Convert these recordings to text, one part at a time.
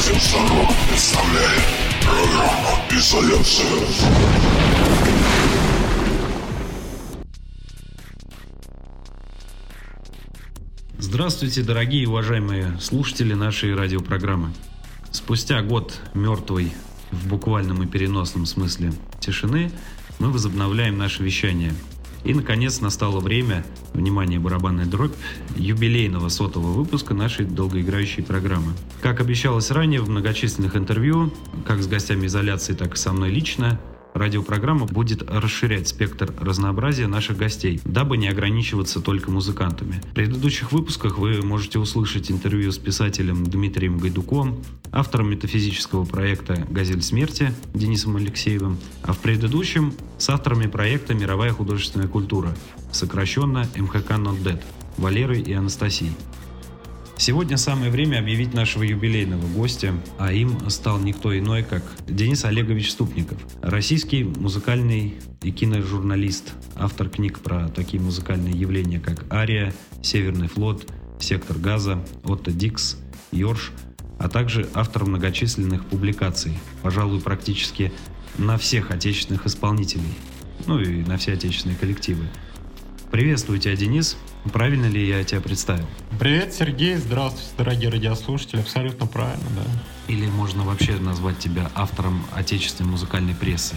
Радио Сорок представляет программу «Изоляция». Здравствуйте, дорогие и уважаемые слушатели нашей радиопрограммы. Спустя год мертвой в буквальном и переносном смысле тишины мы возобновляем наше вещание – и, наконец, настало время, внимание, барабанная дробь, юбилейного сотого выпуска нашей долгоиграющей программы. Как обещалось ранее в многочисленных интервью, как с гостями изоляции, так и со мной лично, Радиопрограмма будет расширять спектр разнообразия наших гостей, дабы не ограничиваться только музыкантами. В предыдущих выпусках вы можете услышать интервью с писателем Дмитрием Гайдуком, автором метафизического проекта «Газель смерти» Денисом Алексеевым, а в предыдущем с авторами проекта «Мировая художественная культура», сокращенно МХК Not Dead, Валерой и Анастасией. Сегодня самое время объявить нашего юбилейного гостя, а им стал никто иной, как Денис Олегович Ступников, российский музыкальный и киножурналист, автор книг про такие музыкальные явления, как «Ария», «Северный флот», «Сектор газа», «Отто Дикс», «Йорш», а также автор многочисленных публикаций, пожалуй, практически на всех отечественных исполнителей, ну и на все отечественные коллективы. Приветствую тебя, Денис. Правильно ли я тебя представил? Привет, Сергей. Здравствуйте, дорогие радиослушатели. Абсолютно правильно, да. Или можно вообще назвать тебя автором отечественной музыкальной прессы?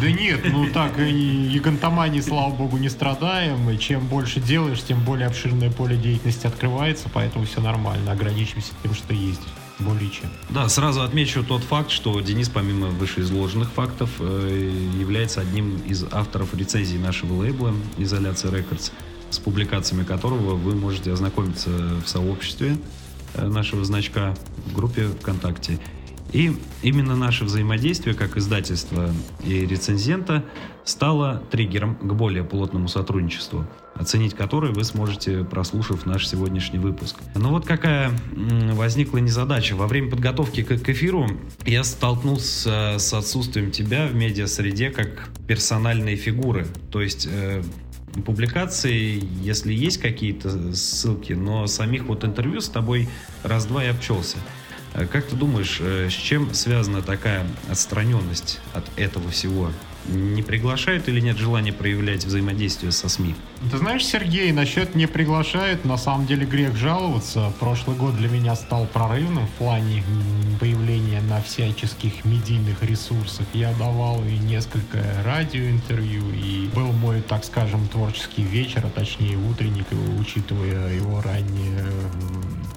Да нет, ну так и гигантомании, слава богу, не страдаем. И чем больше делаешь, тем более обширное поле деятельности открывается, поэтому все нормально. Ограничимся тем, что есть более чем. Да, сразу отмечу тот факт, что Денис, помимо вышеизложенных фактов, э, является одним из авторов рецензий нашего лейбла «Изоляция Рекордс», с публикациями которого вы можете ознакомиться в сообществе э, нашего значка в группе ВКонтакте. И именно наше взаимодействие как издательства и рецензента стало триггером к более плотному сотрудничеству, оценить которое вы сможете, прослушав наш сегодняшний выпуск. Но вот какая возникла незадача. Во время подготовки к, к эфиру я столкнулся с отсутствием тебя в медиа-среде как персональной фигуры. То есть э, публикации, если есть какие-то ссылки, но самих вот интервью с тобой раз-два я обчелся. Э, как ты думаешь, э, с чем связана такая отстраненность от этого всего? Не приглашают или нет желания проявлять взаимодействие со СМИ? Ты знаешь, Сергей, насчет не приглашают, на самом деле грех жаловаться. Прошлый год для меня стал прорывным в плане появления на всяческих медийных ресурсах. Я давал и несколько радиоинтервью, и был мой, так скажем, творческий вечер, а точнее утренник, учитывая его раннее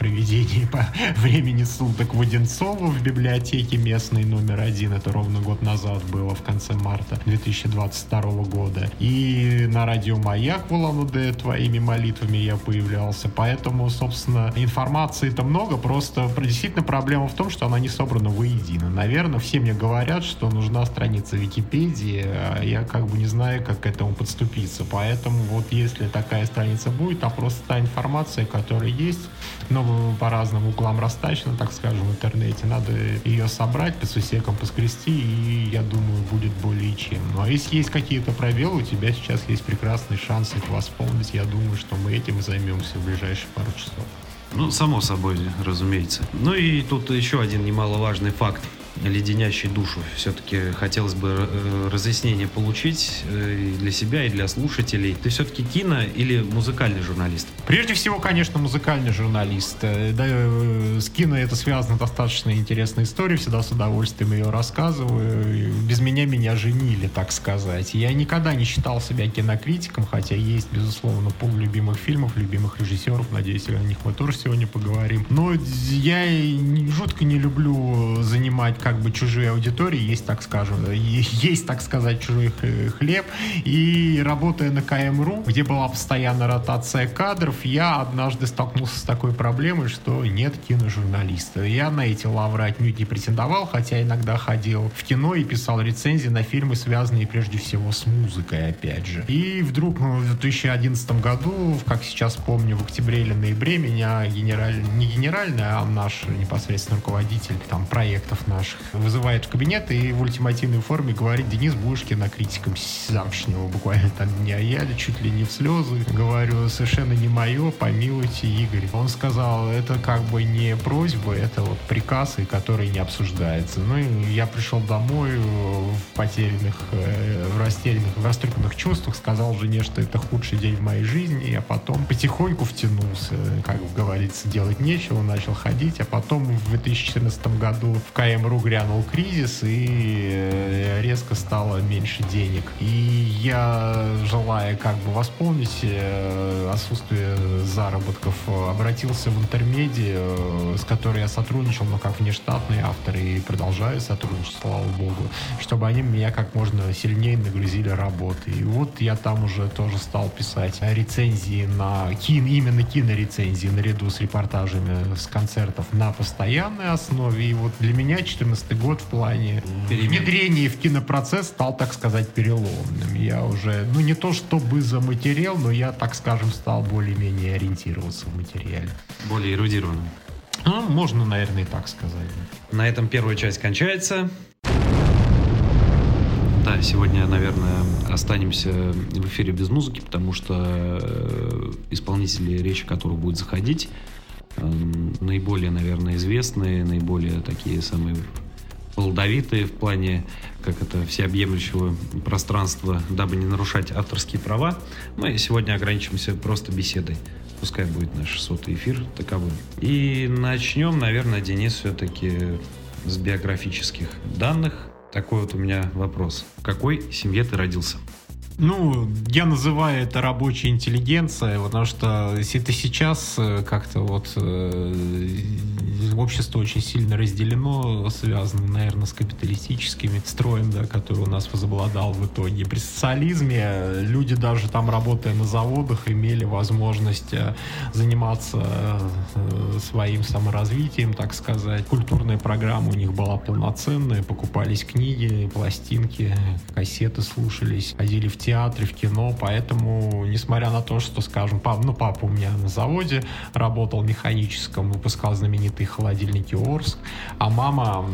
приведение по времени суток в Одинцово в библиотеке местной номер один. Это ровно год назад было, в конце марта 2022 года. И на радио «Маяк» в улан твоими молитвами я появлялся. Поэтому, собственно, информации-то много, просто действительно проблема в том, что она не собрана воедино. Наверное, все мне говорят, что нужна страница Википедии, а я как бы не знаю, как к этому подступиться. Поэтому вот если такая страница будет, а просто та информация, которая есть, но по разным углам растащена, так скажем, в интернете, надо ее собрать, по сусекам поскрести, и я думаю, будет более чем. Ну а если есть какие-то пробелы, у тебя сейчас есть прекрасный шанс их восполнить. Я думаю, что мы этим и займемся в ближайшие пару часов. Ну, само собой, разумеется. Ну и тут еще один немаловажный факт леденящий душу. Все-таки хотелось бы э, разъяснение получить э, и для себя, и для слушателей. Ты все-таки кино или музыкальный журналист? Прежде всего, конечно, музыкальный журналист. Э, да, с кино это связано достаточно интересная история, всегда с удовольствием ее рассказываю. Без меня меня женили, так сказать. Я никогда не считал себя кинокритиком, хотя есть, безусловно, пол любимых фильмов, любимых режиссеров. Надеюсь, о них мы тоже сегодня поговорим. Но я жутко не люблю занимать как бы чужие аудитории, есть, так скажем, есть, так сказать, чужой хлеб. И работая на КМРУ, где была постоянная ротация кадров, я однажды столкнулся с такой проблемой, что нет киножурналиста. Я на эти лавры отнюдь не претендовал, хотя иногда ходил в кино и писал рецензии на фильмы, связанные прежде всего с музыкой, опять же. И вдруг ну, в 2011 году, как сейчас помню, в октябре или ноябре меня генераль... не генеральный, а наш непосредственно руководитель там проектов наших вызывает в кабинет и в ультимативной форме говорит, Денис, будешь кинокритиком с завтрашнего буквально там дня. Я чуть ли не в слезы говорю, совершенно не мое, помилуйте, Игорь. Он сказал, это как бы не просьба, это вот приказ, и который не обсуждается. Ну и я пришел домой в потерянных, э, в растерянных, в растрепанных чувствах, сказал жене, что это худший день в моей жизни, а потом потихоньку втянулся, как говорится, делать нечего, начал ходить, а потом в 2014 году в КМРУ грянул кризис, и э, резко стало меньше денег. И я, желая как бы восполнить э, отсутствие заработков, обратился в интермедиа, э, с которой я сотрудничал, но как внештатный автор, и продолжаю сотрудничать, слава богу, чтобы они меня как можно сильнее нагрузили работой. И вот я там уже тоже стал писать рецензии на кино, именно кинорецензии наряду с репортажами с концертов на постоянной основе. И вот для меня 14 год в плане Перемен. внедрения в кинопроцесс стал, так сказать, переломным. Я уже, ну не то чтобы заматерел, но я, так скажем, стал более-менее ориентироваться в материале. Более эрудированным. Ну, можно, наверное, и так сказать. На этом первая часть кончается. Да, сегодня, наверное, останемся в эфире без музыки, потому что э, исполнители, речи которых будет заходить, э, наиболее, наверное, известные, наиболее такие самые плодовитые в плане, как это, всеобъемлющего пространства, дабы не нарушать авторские права, мы сегодня ограничимся просто беседой. Пускай будет наш сотый эфир таковым. И начнем, наверное, Денис, все-таки с биографических данных. Такой вот у меня вопрос. В какой семье ты родился? Ну, я называю это рабочая интеллигенция, потому что это сейчас э, как-то вот э, общество очень сильно разделено, связано, наверное, с капиталистическим строем, да, который у нас возобладал в итоге. При социализме люди даже там, работая на заводах, имели возможность э, заниматься своим саморазвитием, так сказать. Культурная программа у них была полноценная, покупались книги, пластинки, кассеты слушались, ходили в театре, в кино, поэтому, несмотря на то, что, скажем, пап, ну, папа у меня на заводе работал механическом, выпускал знаменитые холодильники Орск, а мама,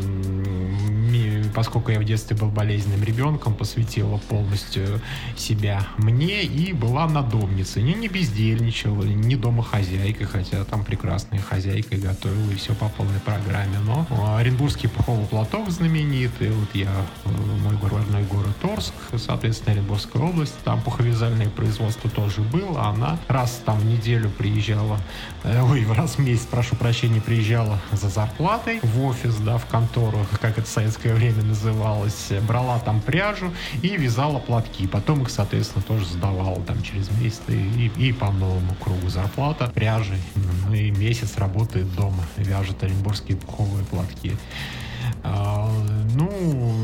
поскольку я в детстве был болезненным ребенком, посвятила полностью себя мне и была надомницей, не, не бездельничала, не домохозяйкой, хотя там прекрасная хозяйка и готовила, и все по полной программе, но Оренбургский пуховый платок знаменитый, вот я, э, мой родной город Орск, соответственно, Оренбургская Московской области, там пуховязальное производство тоже было, она раз там в неделю приезжала, э, ой, раз в месяц, прошу прощения, приезжала за зарплатой в офис, да, в контору, как это в советское время называлось, брала там пряжу и вязала платки, потом их, соответственно, тоже сдавала там через месяц и, и по новому кругу. Зарплата, пряжи, ну и месяц работает дома, вяжет оренбургские пуховые платки. А, ну,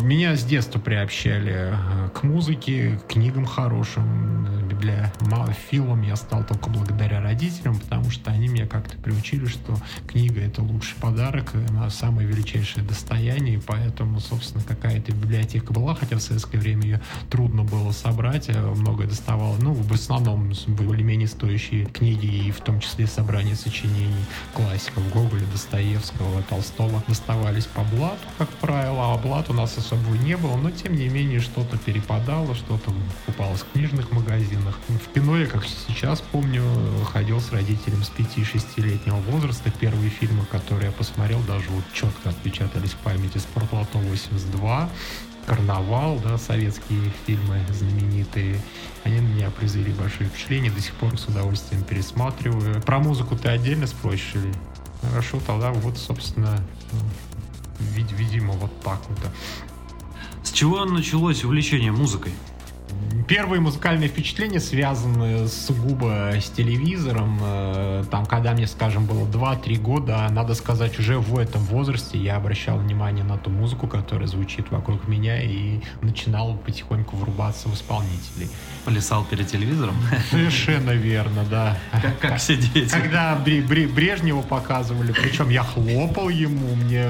меня с детства приобщали э, к музыке, к книгам хорошим, библиофилом я стал только благодаря родителям, потому что они меня как-то приучили, что книга — это лучший подарок, она самое величайшее достояние, поэтому, собственно, какая-то библиотека была, хотя в советское время ее трудно было собрать, а многое доставало, ну, в основном более-менее стоящие книги, и в том числе собрания сочинений классиков Гоголя, Достоевского, Толстого доставались по блату, как правило, а блат у нас особо не было, но, тем не менее, что-то перепадало, что-то покупалось в книжных магазинах, в кино я, как сейчас помню, ходил с родителем с 5-6-летнего возраста. Первые фильмы, которые я посмотрел, даже вот четко отпечатались в памяти «Спортлото 82», «Карнавал», да, советские фильмы знаменитые. Они на меня произвели большое впечатление, до сих пор с удовольствием пересматриваю. Про музыку ты отдельно спросишь или? Хорошо, тогда вот, собственно, видимо, вот так вот. С чего началось увлечение музыкой? Первые музыкальные впечатления связаны сугубо с телевизором. Э, там, когда мне, скажем, было 2-3 года, надо сказать, уже в этом возрасте я обращал внимание на ту музыку, которая звучит вокруг меня, и начинал потихоньку врубаться в исполнителей. Плясал перед телевизором? Совершенно верно, да. Как, как сидеть? Когда Брежнева показывали, причем я хлопал ему, мне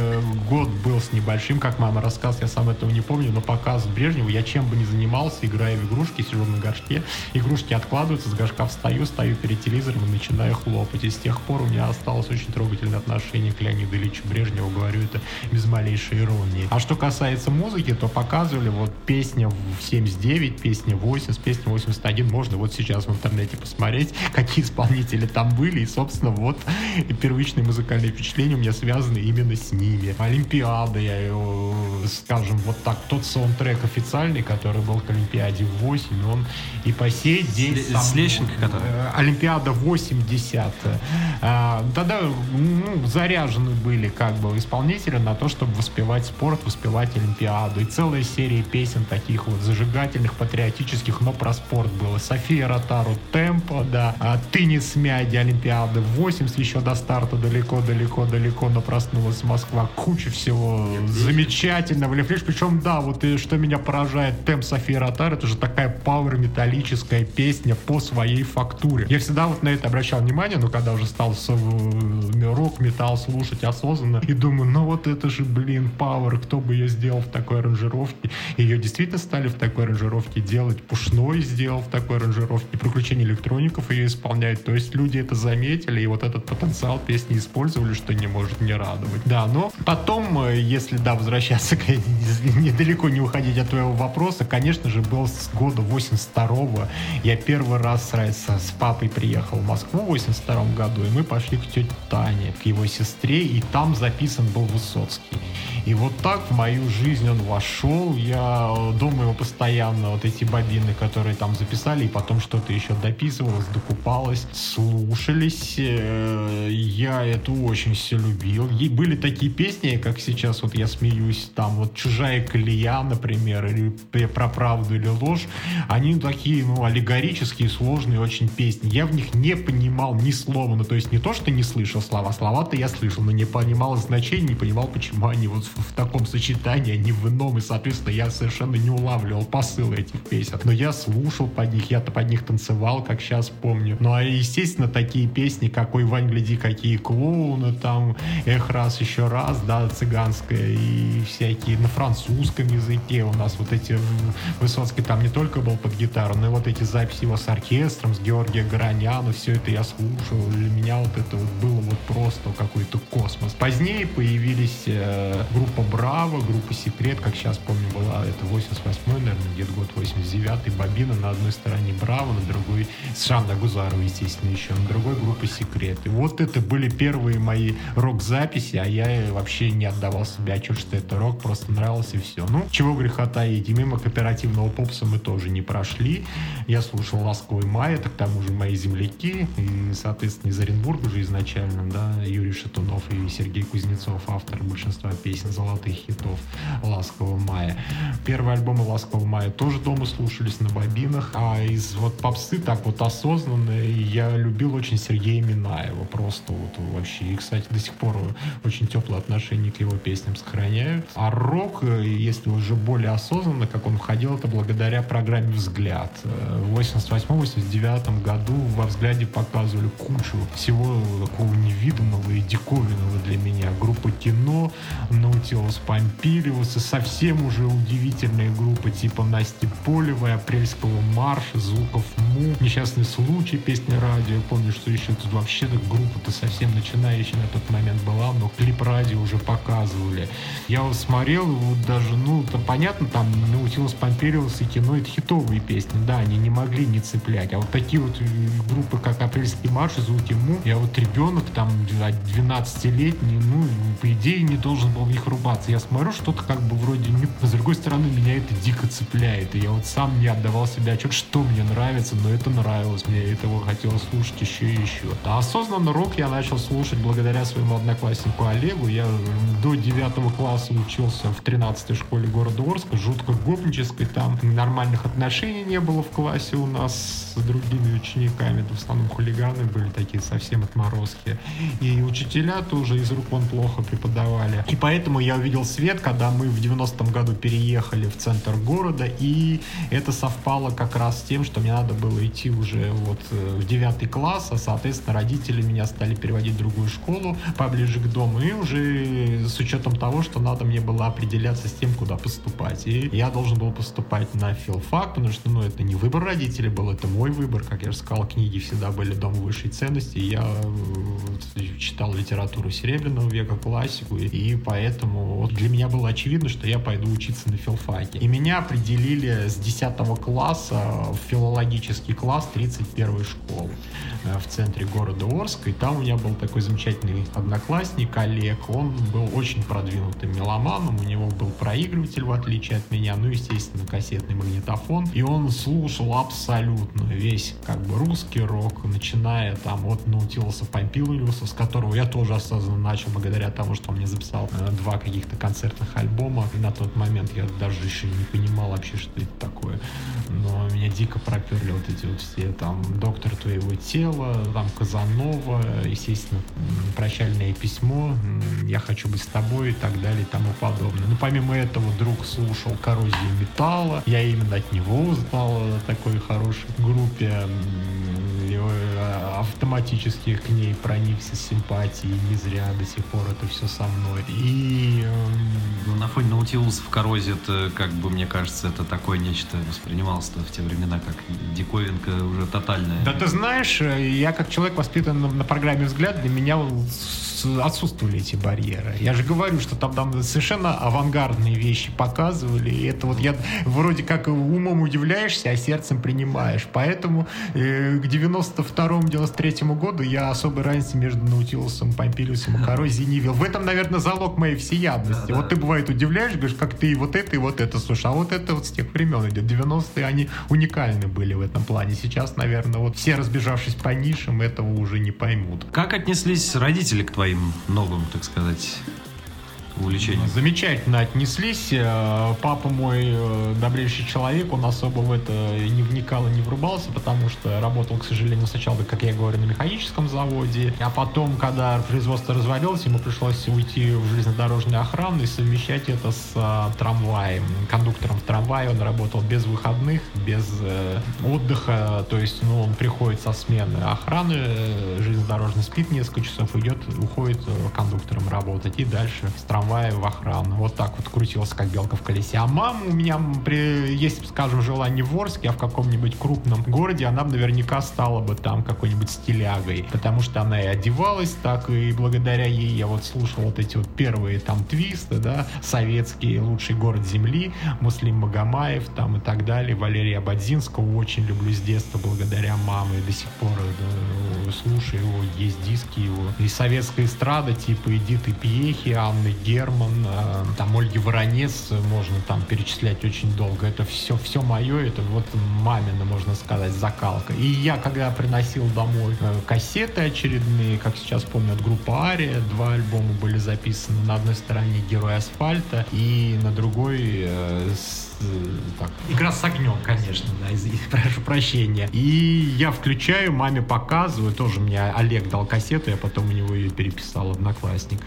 год был с небольшим, как мама рассказывала, я сам этого не помню, но показ Брежнева, я чем бы ни занимался, играя в игрушки, сижу на горшке, игрушки откладываются, с горшка встаю, стою перед телевизором и начинаю хлопать. И с тех пор у меня осталось очень трогательное отношение к Леониду Ильичу Брежневу, говорю это без малейшей иронии. А что касается музыки, то показывали вот песня в 79, песня 80, песня 81, можно вот сейчас в интернете посмотреть, какие исполнители там были, и, собственно, вот первичные музыкальные впечатления у меня связаны именно с ними. Олимпиада, я, э, скажем, вот так, тот саундтрек официальный, который был к Олимпиаде 8, он и по сей день... С, с Лещенко, который? Э, Олимпиада 80. А, тогда ну, заряжены были как бы исполнители на то, чтобы воспевать спорт, воспевать Олимпиаду. И целая серия песен таких вот зажигательных, патриотических, но про спорт было. София Ротару «Темпо», да, а «Ты не смяди» Олимпиады 80 еще до старта далеко-далеко-далеко, но проснулась Москва. Куча всего замечательного. Причем, да, вот и что меня поражает, темп Софии Ротар, это же такая пауэр металлическая песня по своей фактуре. Я всегда вот на это обращал внимание, но когда уже стал рок-металл слушать осознанно, и думаю, ну вот это же, блин, Power, кто бы ее сделал в такой аранжировке. Ее действительно стали в такой аранжировке делать. Пушной сделал в такой аранжировке. Приключения электроников ее исполняют. То есть люди это заметили, и вот этот потенциал песни использовали, что не может не радовать. Да, но потом, э, если, да, возвращаться недалеко не уходить от твоего вопроса, конечно же, был с года 82-го. Я первый раз с, с папой приехал в Москву в 82 году, и мы пошли к тете Тане, к его сестре, и там записан был Высоцкий. И вот так в мою жизнь он вошел. Я думаю его постоянно, вот эти бобины, которые там записали, и потом что-то еще дописывалось, докупалось, слушались. Э, я это очень все любил. И были такие песни, как сейчас, вот я смеюсь, там вот «Чужая колея», например, или «Про правду или ложь». Они такие, ну, аллегорические, сложные очень песни. Я в них не понимал ни слова. Ну, то есть не то, что не слышал слова. Слова-то я слышал, но не понимал значения, не понимал, почему они вот в таком сочетании, не в ином. И, соответственно, я совершенно не улавливал посыл этих песен. Но я слушал под них, я-то под них танцевал, как сейчас помню. Ну, а, естественно, такие песни, какой Вань, гляди, какие клоуны, там, эх, раз, еще раз, да, цыганская, и всякие на французском языке. У нас вот эти, Высоцкий там не только был под гитару, но и вот эти записи его с оркестром, с Георгием Гороняну, все это я слушал. Для меня вот это вот было вот просто какой-то космос. Позднее появились э, группа Браво, группа Секрет, как сейчас помню, была это 88-й, наверное, где-то год 89-й, Бобина на одной стороне Браво, на другой, с Гузарова, естественно, еще, на другой группа Секрет. И вот это были первые мои рок-записи, а я вообще не отдавал себе отчет, что это рок, просто нравился и все. Ну, чего греха таить, и мимо кооперативного попса мы тоже не прошли. Я слушал «Ласковый май», это к тому же мои земляки, и, соответственно, из Оренбурга уже изначально, да, Юрий Шатунов и Сергей Кузнецов, автор большинства песен золотых хитов «Ласкового мая». Первые альбомы «Ласкового мая» тоже дома слушались на бобинах, а из вот попсы так вот осознанно я любил очень Сергея Минаева, просто вот вообще. И, кстати, до сих пор очень теплое отношение к его песням сохраняют. А рок, если уже более осознанно, как он входил, это благодаря программе «Взгляд». В 88-89 году во «Взгляде» показывали кучу всего такого невиданного и диковинного для меня. Группа «Кино», Наутилус Помпилиус и совсем уже удивительные группы типа Насти Полевой, Апрельского марша, Звуков Му, Несчастный случай, песня радио. Помню, что еще тут вообще так группа-то совсем начинающая на тот момент была, но клип радио уже показывали. Я вот смотрел, вот даже, ну, там понятно, там Наутилус Помпилиус и кино это хитовые песни, да, они не могли не цеплять. А вот такие вот э, группы, как Апрельский марш и Звуки я вот ребенок там 12-летний, ну, по идее, не должен был в них рубаться. Я смотрю, что-то как бы вроде не... С другой стороны, меня это дико цепляет. И я вот сам не отдавал себе отчет, что мне нравится, но это нравилось. Мне этого хотелось слушать еще и еще. А осознанно рок я начал слушать благодаря своему однокласснику Олегу. Я до девятого класса учился в 13-й школе города Орска, жутко гопнической. Там нормальных отношений не было в классе у нас с другими учениками. В основном хулиганы были такие совсем отморозки. И учителя тоже из рук он плохо преподавали. И поэтому я увидел свет, когда мы в 90-м году переехали в центр города, и это совпало как раз с тем, что мне надо было идти уже вот э, в девятый класс, а, соответственно, родители меня стали переводить в другую школу поближе к дому, и уже с учетом того, что надо мне было определяться с тем, куда поступать. И я должен был поступать на филфак потому что, ну, это не выбор родителей был, это мой выбор. Как я же сказал, книги всегда были дом высшей ценности. Я э, читал литературу Серебряного века, классику, и поэтому вот для меня было очевидно, что я пойду учиться на филфаке. И меня определили с 10 класса в филологический класс 31 школы э, в центре города Орска. И там у меня был такой замечательный одноклассник Олег. Он был очень продвинутым меломаном. У него был проигрыватель, в отличие от меня. Ну, естественно, кассетный магнитофон. И он слушал абсолютно весь как бы русский рок, начиная там от Наутилуса Помпилиуса, с которого я тоже осознанно начал, благодаря тому, что он мне записал э, два каких-то концертных альбома. И на тот момент я даже еще не понимал вообще, что это такое. Но меня дико проперли вот эти вот все там «Доктор твоего тела», там «Казанова», естественно, «Прощальное письмо», «Я хочу быть с тобой» и так далее и тому подобное. Ну, помимо этого, друг слушал «Коррозию металла». Я именно от него узнал о такой хорошей группе автоматически к ней проникся симпатией, не зря до сих пор это все со мной. И... Эм, ну, на фоне Наутилуса в коррозе это, как бы, мне кажется, это такое нечто воспринималось в те времена, как диковинка уже тотальная. Да ты знаешь, э, я как человек воспитан на, на программе «Взгляд», для меня отсутствовали эти барьеры. Я же говорю, что там, там совершенно авангардные вещи показывали, и это вот я вроде как умом удивляешься, а сердцем принимаешь. Поэтому э, к 92-93 году я особой разницы между Наутилусом, Помпилиусом и Коррозией не видел. В этом, наверное, залог моей всеядности. Да, вот ты, бывает, удивляешь, говоришь, как ты и вот это, и вот это, слушай, а вот это вот с тех времен идет. 90-е, они уникальны были в этом плане. Сейчас, наверное, вот все разбежавшись по нишам, этого уже не поймут. Как отнеслись родители к твоим новым, так сказать, увлечением. Замечательно отнеслись. Э, папа мой э, добрейший человек, он особо в это не вникал и не врубался, потому что работал, к сожалению, сначала, как я говорю, на механическом заводе, а потом, когда производство развалилось, ему пришлось уйти в железнодорожную охрану и совмещать это с а, трамваем. Кондуктором в трамвае он работал без выходных, без э, отдыха, то есть, ну, он приходит со смены охраны, э, железнодорожный спит несколько часов, идет, уходит кондуктором работать и дальше с трамваем трамвае в охрану. Вот так вот крутился, как белка в колесе. А мама у меня, при, если, скажем, жила не в Орске, а в каком-нибудь крупном городе, она бы наверняка стала бы там какой-нибудь стилягой. Потому что она и одевалась так, и благодаря ей я вот слушал вот эти вот первые там твисты, да, советские, лучший город земли, Муслим Магомаев там и так далее, Валерия Бадзинского очень люблю с детства благодаря маме, до сих пор да, слушаю его, есть диски его. И советская эстрада типа Эдиты Пьехи, Анны Ге Герман, э, там Ольги Воронец, можно там перечислять очень долго. Это все, все мое, это вот мамина, можно сказать, закалка. И я, когда приносил домой э, кассеты очередные, как сейчас помню, от группы Ария, два альбома были записаны. На одной стороне Герой асфальта и на другой э, так, игра с огнем, конечно, да, из, прошу прощения. И я включаю, маме показываю, тоже мне Олег дал кассету, я потом у него ее переписал, одноклассник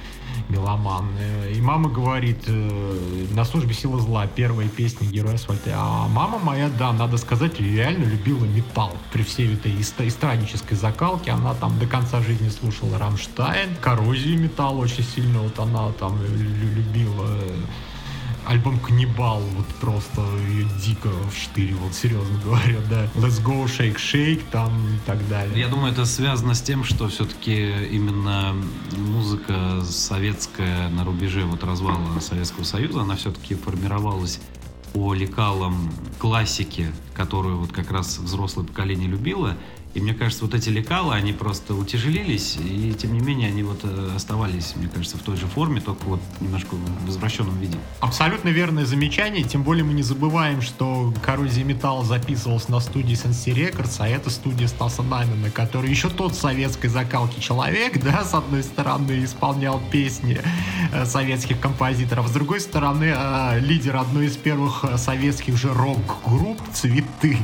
меломан. И мама говорит, э, на службе силы зла, первая песня Герой асфальта. А мама моя, да, надо сказать, реально любила металл. При всей этой эстраднической закалке она там до конца жизни слушала Рамштайн, коррозию металла очень сильно, вот она там любила альбом Каннибал вот просто дико вштыривал, серьезно говоря, да. Let's Go, Shake Shake там и так далее. Я думаю, это связано с тем, что все-таки именно музыка советская на рубеже вот развала Советского Союза, она все-таки формировалась по лекалам классики, которую вот как раз взрослое поколение любило, и мне кажется, вот эти лекала, они просто утяжелились, и тем не менее они вот э, оставались, мне кажется, в той же форме, только вот немножко в возвращенном виде. Абсолютно верное замечание, тем более мы не забываем, что коррозия металла записывалась на студии Sensi Records, а это студия Стаса Намина, который еще тот советской закалки человек, да, с одной стороны исполнял песни э, советских композиторов, с другой стороны э, лидер одной из первых советских же рок-групп «Цветы».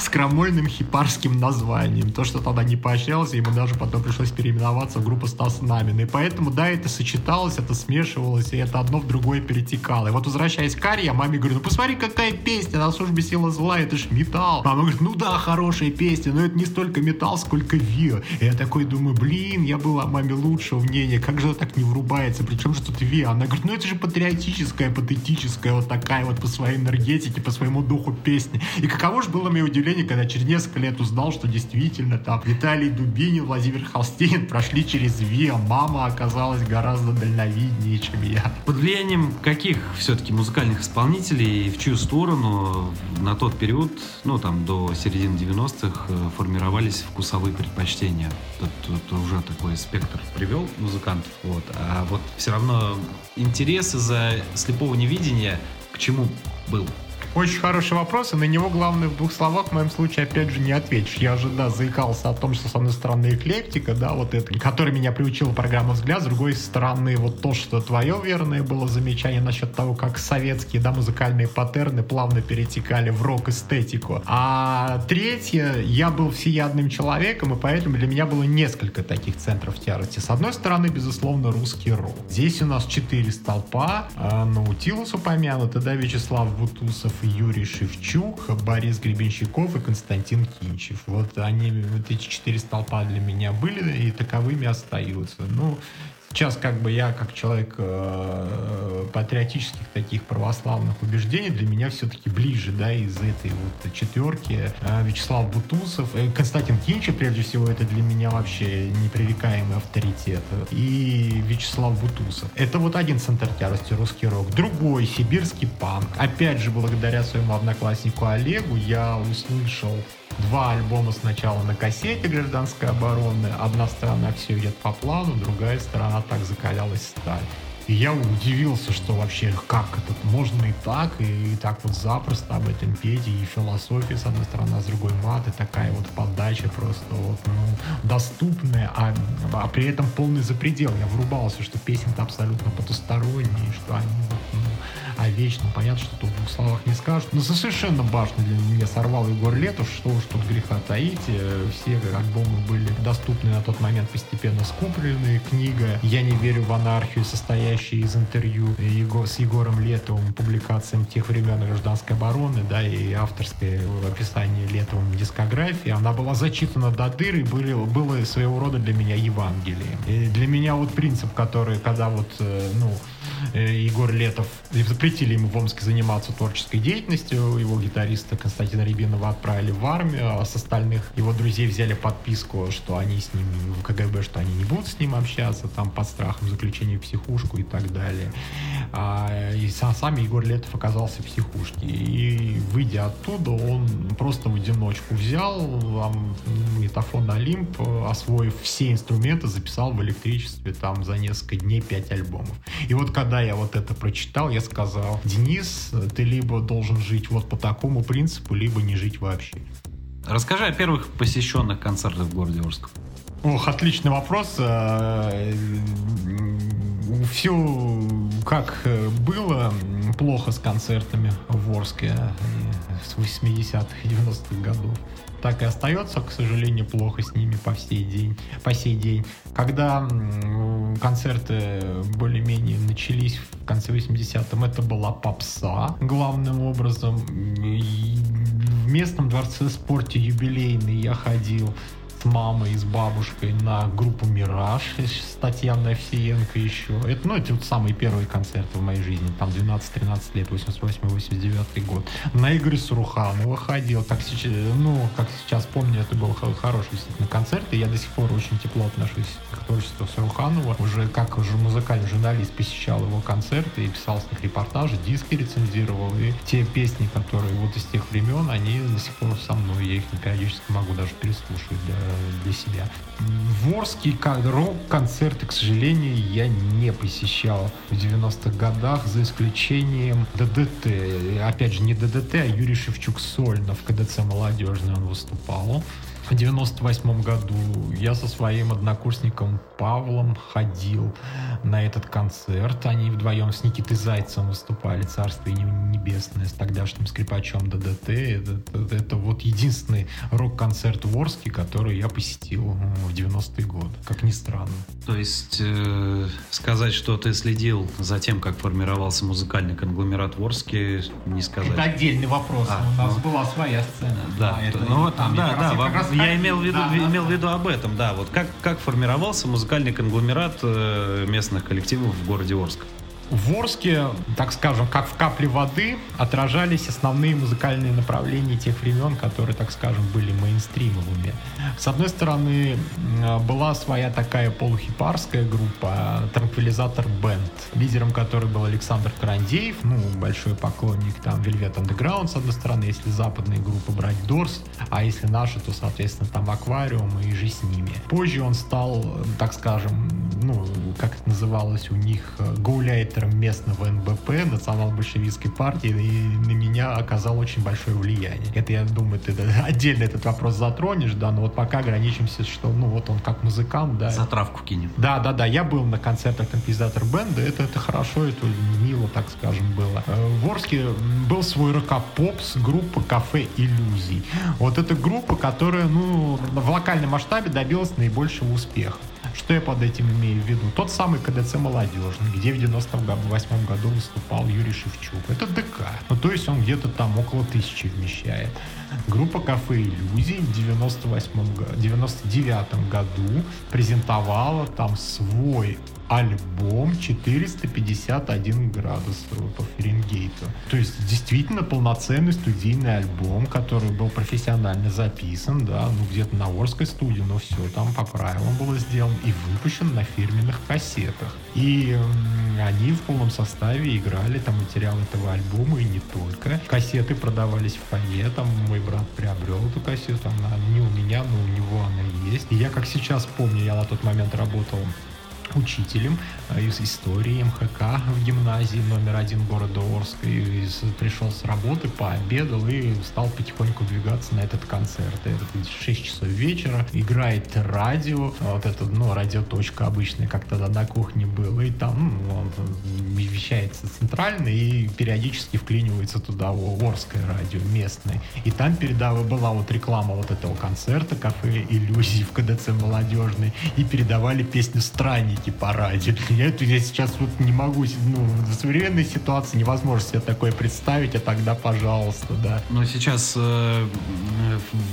С крамольным хипарским названием. То, что тогда не поощрялось, ему даже потом пришлось переименоваться в группу Стас Намин. И поэтому, да, это сочеталось, это смешивалось, и это одно в другое перетекало. И вот возвращаясь к Аре, я маме говорю, ну посмотри, какая песня, на службе сила зла, это ж металл. Мама говорит, ну да, хорошая песня, но это не столько металл, сколько Вио. И я такой думаю, блин, я была маме лучшего мнения, как же так не врубается, причем же тут Вио? Она говорит, ну это же патриотическая, патетическая, вот такая вот по своей энергетике, по своему духу песни. И каково же было мое удивление, когда через несколько лет узнал, что действительно там Виталий Дубинин, Владимир Холстейн прошли через ВИА. Мама оказалась гораздо дальновиднее, чем я. Под влиянием каких все-таки музыкальных исполнителей и в чью сторону на тот период, ну там до середины 90-х, э, формировались вкусовые предпочтения? Тут, тут уже такой спектр привел музыкантов, вот. А вот все равно интерес из-за слепого невидения к чему был? Очень хороший вопрос, и на него главное в двух словах в моем случае опять же не ответишь. Я же, да, заикался о том, что с одной стороны эклектика, да, вот это, который меня приучила программа «Взгляд», с другой стороны вот то, что твое верное было замечание насчет того, как советские, да, музыкальные паттерны плавно перетекали в рок-эстетику. А третье, я был всеядным человеком, и поэтому для меня было несколько таких центров тяжести. С одной стороны, безусловно, русский рок. Здесь у нас четыре столпа, э, Наутилус упомянутый, да, Вячеслав Бутусов, Юрий Шевчук, Борис Гребенщиков и Константин Кинчев. Вот они, вот эти четыре столпа для меня были и таковыми остаются. Ну, Сейчас как бы я, как человек э, патриотических таких православных убеждений, для меня все-таки ближе, да, из этой вот четверки э, Вячеслав Бутусов, э, Константин Кинчев, прежде всего, это для меня вообще непререкаемый авторитет, и Вячеслав Бутусов. Это вот один центр тяжести русский рок. Другой, сибирский панк. Опять же, благодаря своему однокласснику Олегу я услышал два альбома сначала на кассете гражданской обороны. Одна сторона все идет по плану, другая сторона так закалялась сталь. И я удивился, что вообще как это можно и так, и, и так вот запросто об этом петь, и философия с одной стороны, а с другой мат, и такая вот подача просто вот, ну, доступная, а, а при этом полный запредел. Я врубался, что песни-то абсолютно потусторонние, что они вот, ну, а вечно понятно, что тут в двух словах не скажут. Но совершенно башню для меня сорвал Егор Летов, что уж тут греха таить. Э, все альбомы были доступны на тот момент постепенно скуплены. Книга «Я не верю в анархию», состоящая из интервью с Егором Летовым, публикациям тех времен гражданской обороны, да, и авторское описание Летовым дискографии, она была зачитана до дыры, были, было своего рода для меня Евангелие. И для меня вот принцип, который, когда вот, э, ну, Егор Летов запретили ему в Омске заниматься творческой деятельностью. Его гитариста Константина Рябинова отправили в армию, а с остальных его друзей взяли подписку, что они с ним в КГБ, что они не будут с ним общаться, там под страхом заключения в психушку и так далее. А, и сам, сам Егор Летов оказался в психушке. И выйдя оттуда, он просто в одиночку взял там, метафон Олимп, освоив все инструменты, записал в электричестве там за несколько дней пять альбомов. И вот когда я вот это прочитал, я сказал, Денис, ты либо должен жить вот по такому принципу, либо не жить вообще. Расскажи о первых посещенных концертах в городе Орск. Ох, отличный вопрос. Э, Все как было плохо с концертами в Орске э, с 80-х и 90-х годов так и остается, к сожалению, плохо с ними по сей день. По сей день. Когда концерты более-менее начались в конце 80-м, это была попса главным образом. в местном дворце спорте юбилейный я ходил с мамой и с бабушкой на группу «Мираж» с Татьяной Овсиенко еще. Это, ну, это вот самые первые концерты в моей жизни. Там 12-13 лет, 88-89 год. На Игоря Суруханова ходил. Как сейчас, ну, как сейчас помню, это был хороший действительно концерт. И я до сих пор очень тепло отношусь к творчеству Суруханова. Уже как уже музыкальный журналист посещал его концерты и писал с них репортажи, диски рецензировал. И те песни, которые вот из тех времен, они до сих пор со мной. Я их периодически могу даже переслушивать для для себя. В Орске рок-концерты, к сожалению, я не посещал в 90-х годах, за исключением ДДТ. Опять же, не ДДТ, а Юрий Шевчук сольно в КДЦ «Молодежный» он выступал. В 98 году я со своим однокурсником Павлом ходил на этот концерт. Они вдвоем с Никитой Зайцем выступали, царство небесное, с тогдашним скрипачом ДДТ. Это, это, это вот единственный рок-концерт в Орске, который я посетил в 90-е годы, как ни странно. То есть э, сказать, что ты следил за тем, как формировался музыкальный конгломерат в Орске, не сказать. Это отдельный вопрос. А, У нас ну, была своя сцена. Да, это, ну, там, да, да, вам, я имел в виду, да, имел в виду об этом, да, вот как, как формировался музыкальный конгломерат э, местных коллективов в городе Орск? В Орске, так скажем, как в капле воды, отражались основные музыкальные направления тех времен, которые, так скажем, были мейнстримовыми. С одной стороны, была своя такая полухипарская группа «Транквилизатор Бенд», лидером которой был Александр Карандеев, ну, большой поклонник там Velvet Underground, с одной стороны, если западные группы брать Дорс, а если наши, то, соответственно, там Аквариум и же с ними. Позже он стал, так скажем, ну, как это называлось у них, гауляйт лидером местного НБП, национал-большевистской партии, и на меня оказал очень большое влияние. Это, я думаю, ты отдельно этот вопрос затронешь, да, но вот пока ограничимся, что, ну, вот он как музыкант, да. Затравку кинем. Да, да, да, я был на концертах композитор бенда, это, это хорошо, это мило, так скажем, было. Э, в Орске был свой рокопопс, группа «Кафе иллюзий». Вот эта группа, которая, ну, в локальном масштабе добилась наибольшего успеха. Что я под этим имею в виду? Тот самый КДЦ «Молодежный», где в 98 году выступал Юрий Шевчук. Это ДК. Ну, то есть он где-то там около тысячи вмещает. Группа «Кафе Иллюзий» в 98 99 году презентовала там свой альбом 451 градус по Фаренгейту. То есть действительно полноценный студийный альбом, который был профессионально записан, да, ну где-то на Орской студии, но все там по правилам было сделано и выпущен на фирменных кассетах. И они в полном составе играли там материал этого альбома и не только. Кассеты продавались в фойе, там мой брат приобрел эту кассету, она не у меня, но у него она есть. И я как сейчас помню, я на тот момент работал учителем э, из истории МХК в гимназии номер один города Орска. И пришел с работы, пообедал и стал потихоньку двигаться на этот концерт. Это 6 часов вечера, играет радио, вот это, ну, радиоточка обычная, как тогда на кухне было, и там ну, он вещается центрально и периодически вклинивается туда Орское радио местное. И там передавала была вот реклама вот этого концерта, кафе иллюзий в КДЦ молодежный, и передавали песню «Странник» радио. Я, я сейчас вот не могу, ну, в современной ситуации невозможно себе такое представить, а тогда, пожалуйста, да. Но сейчас э,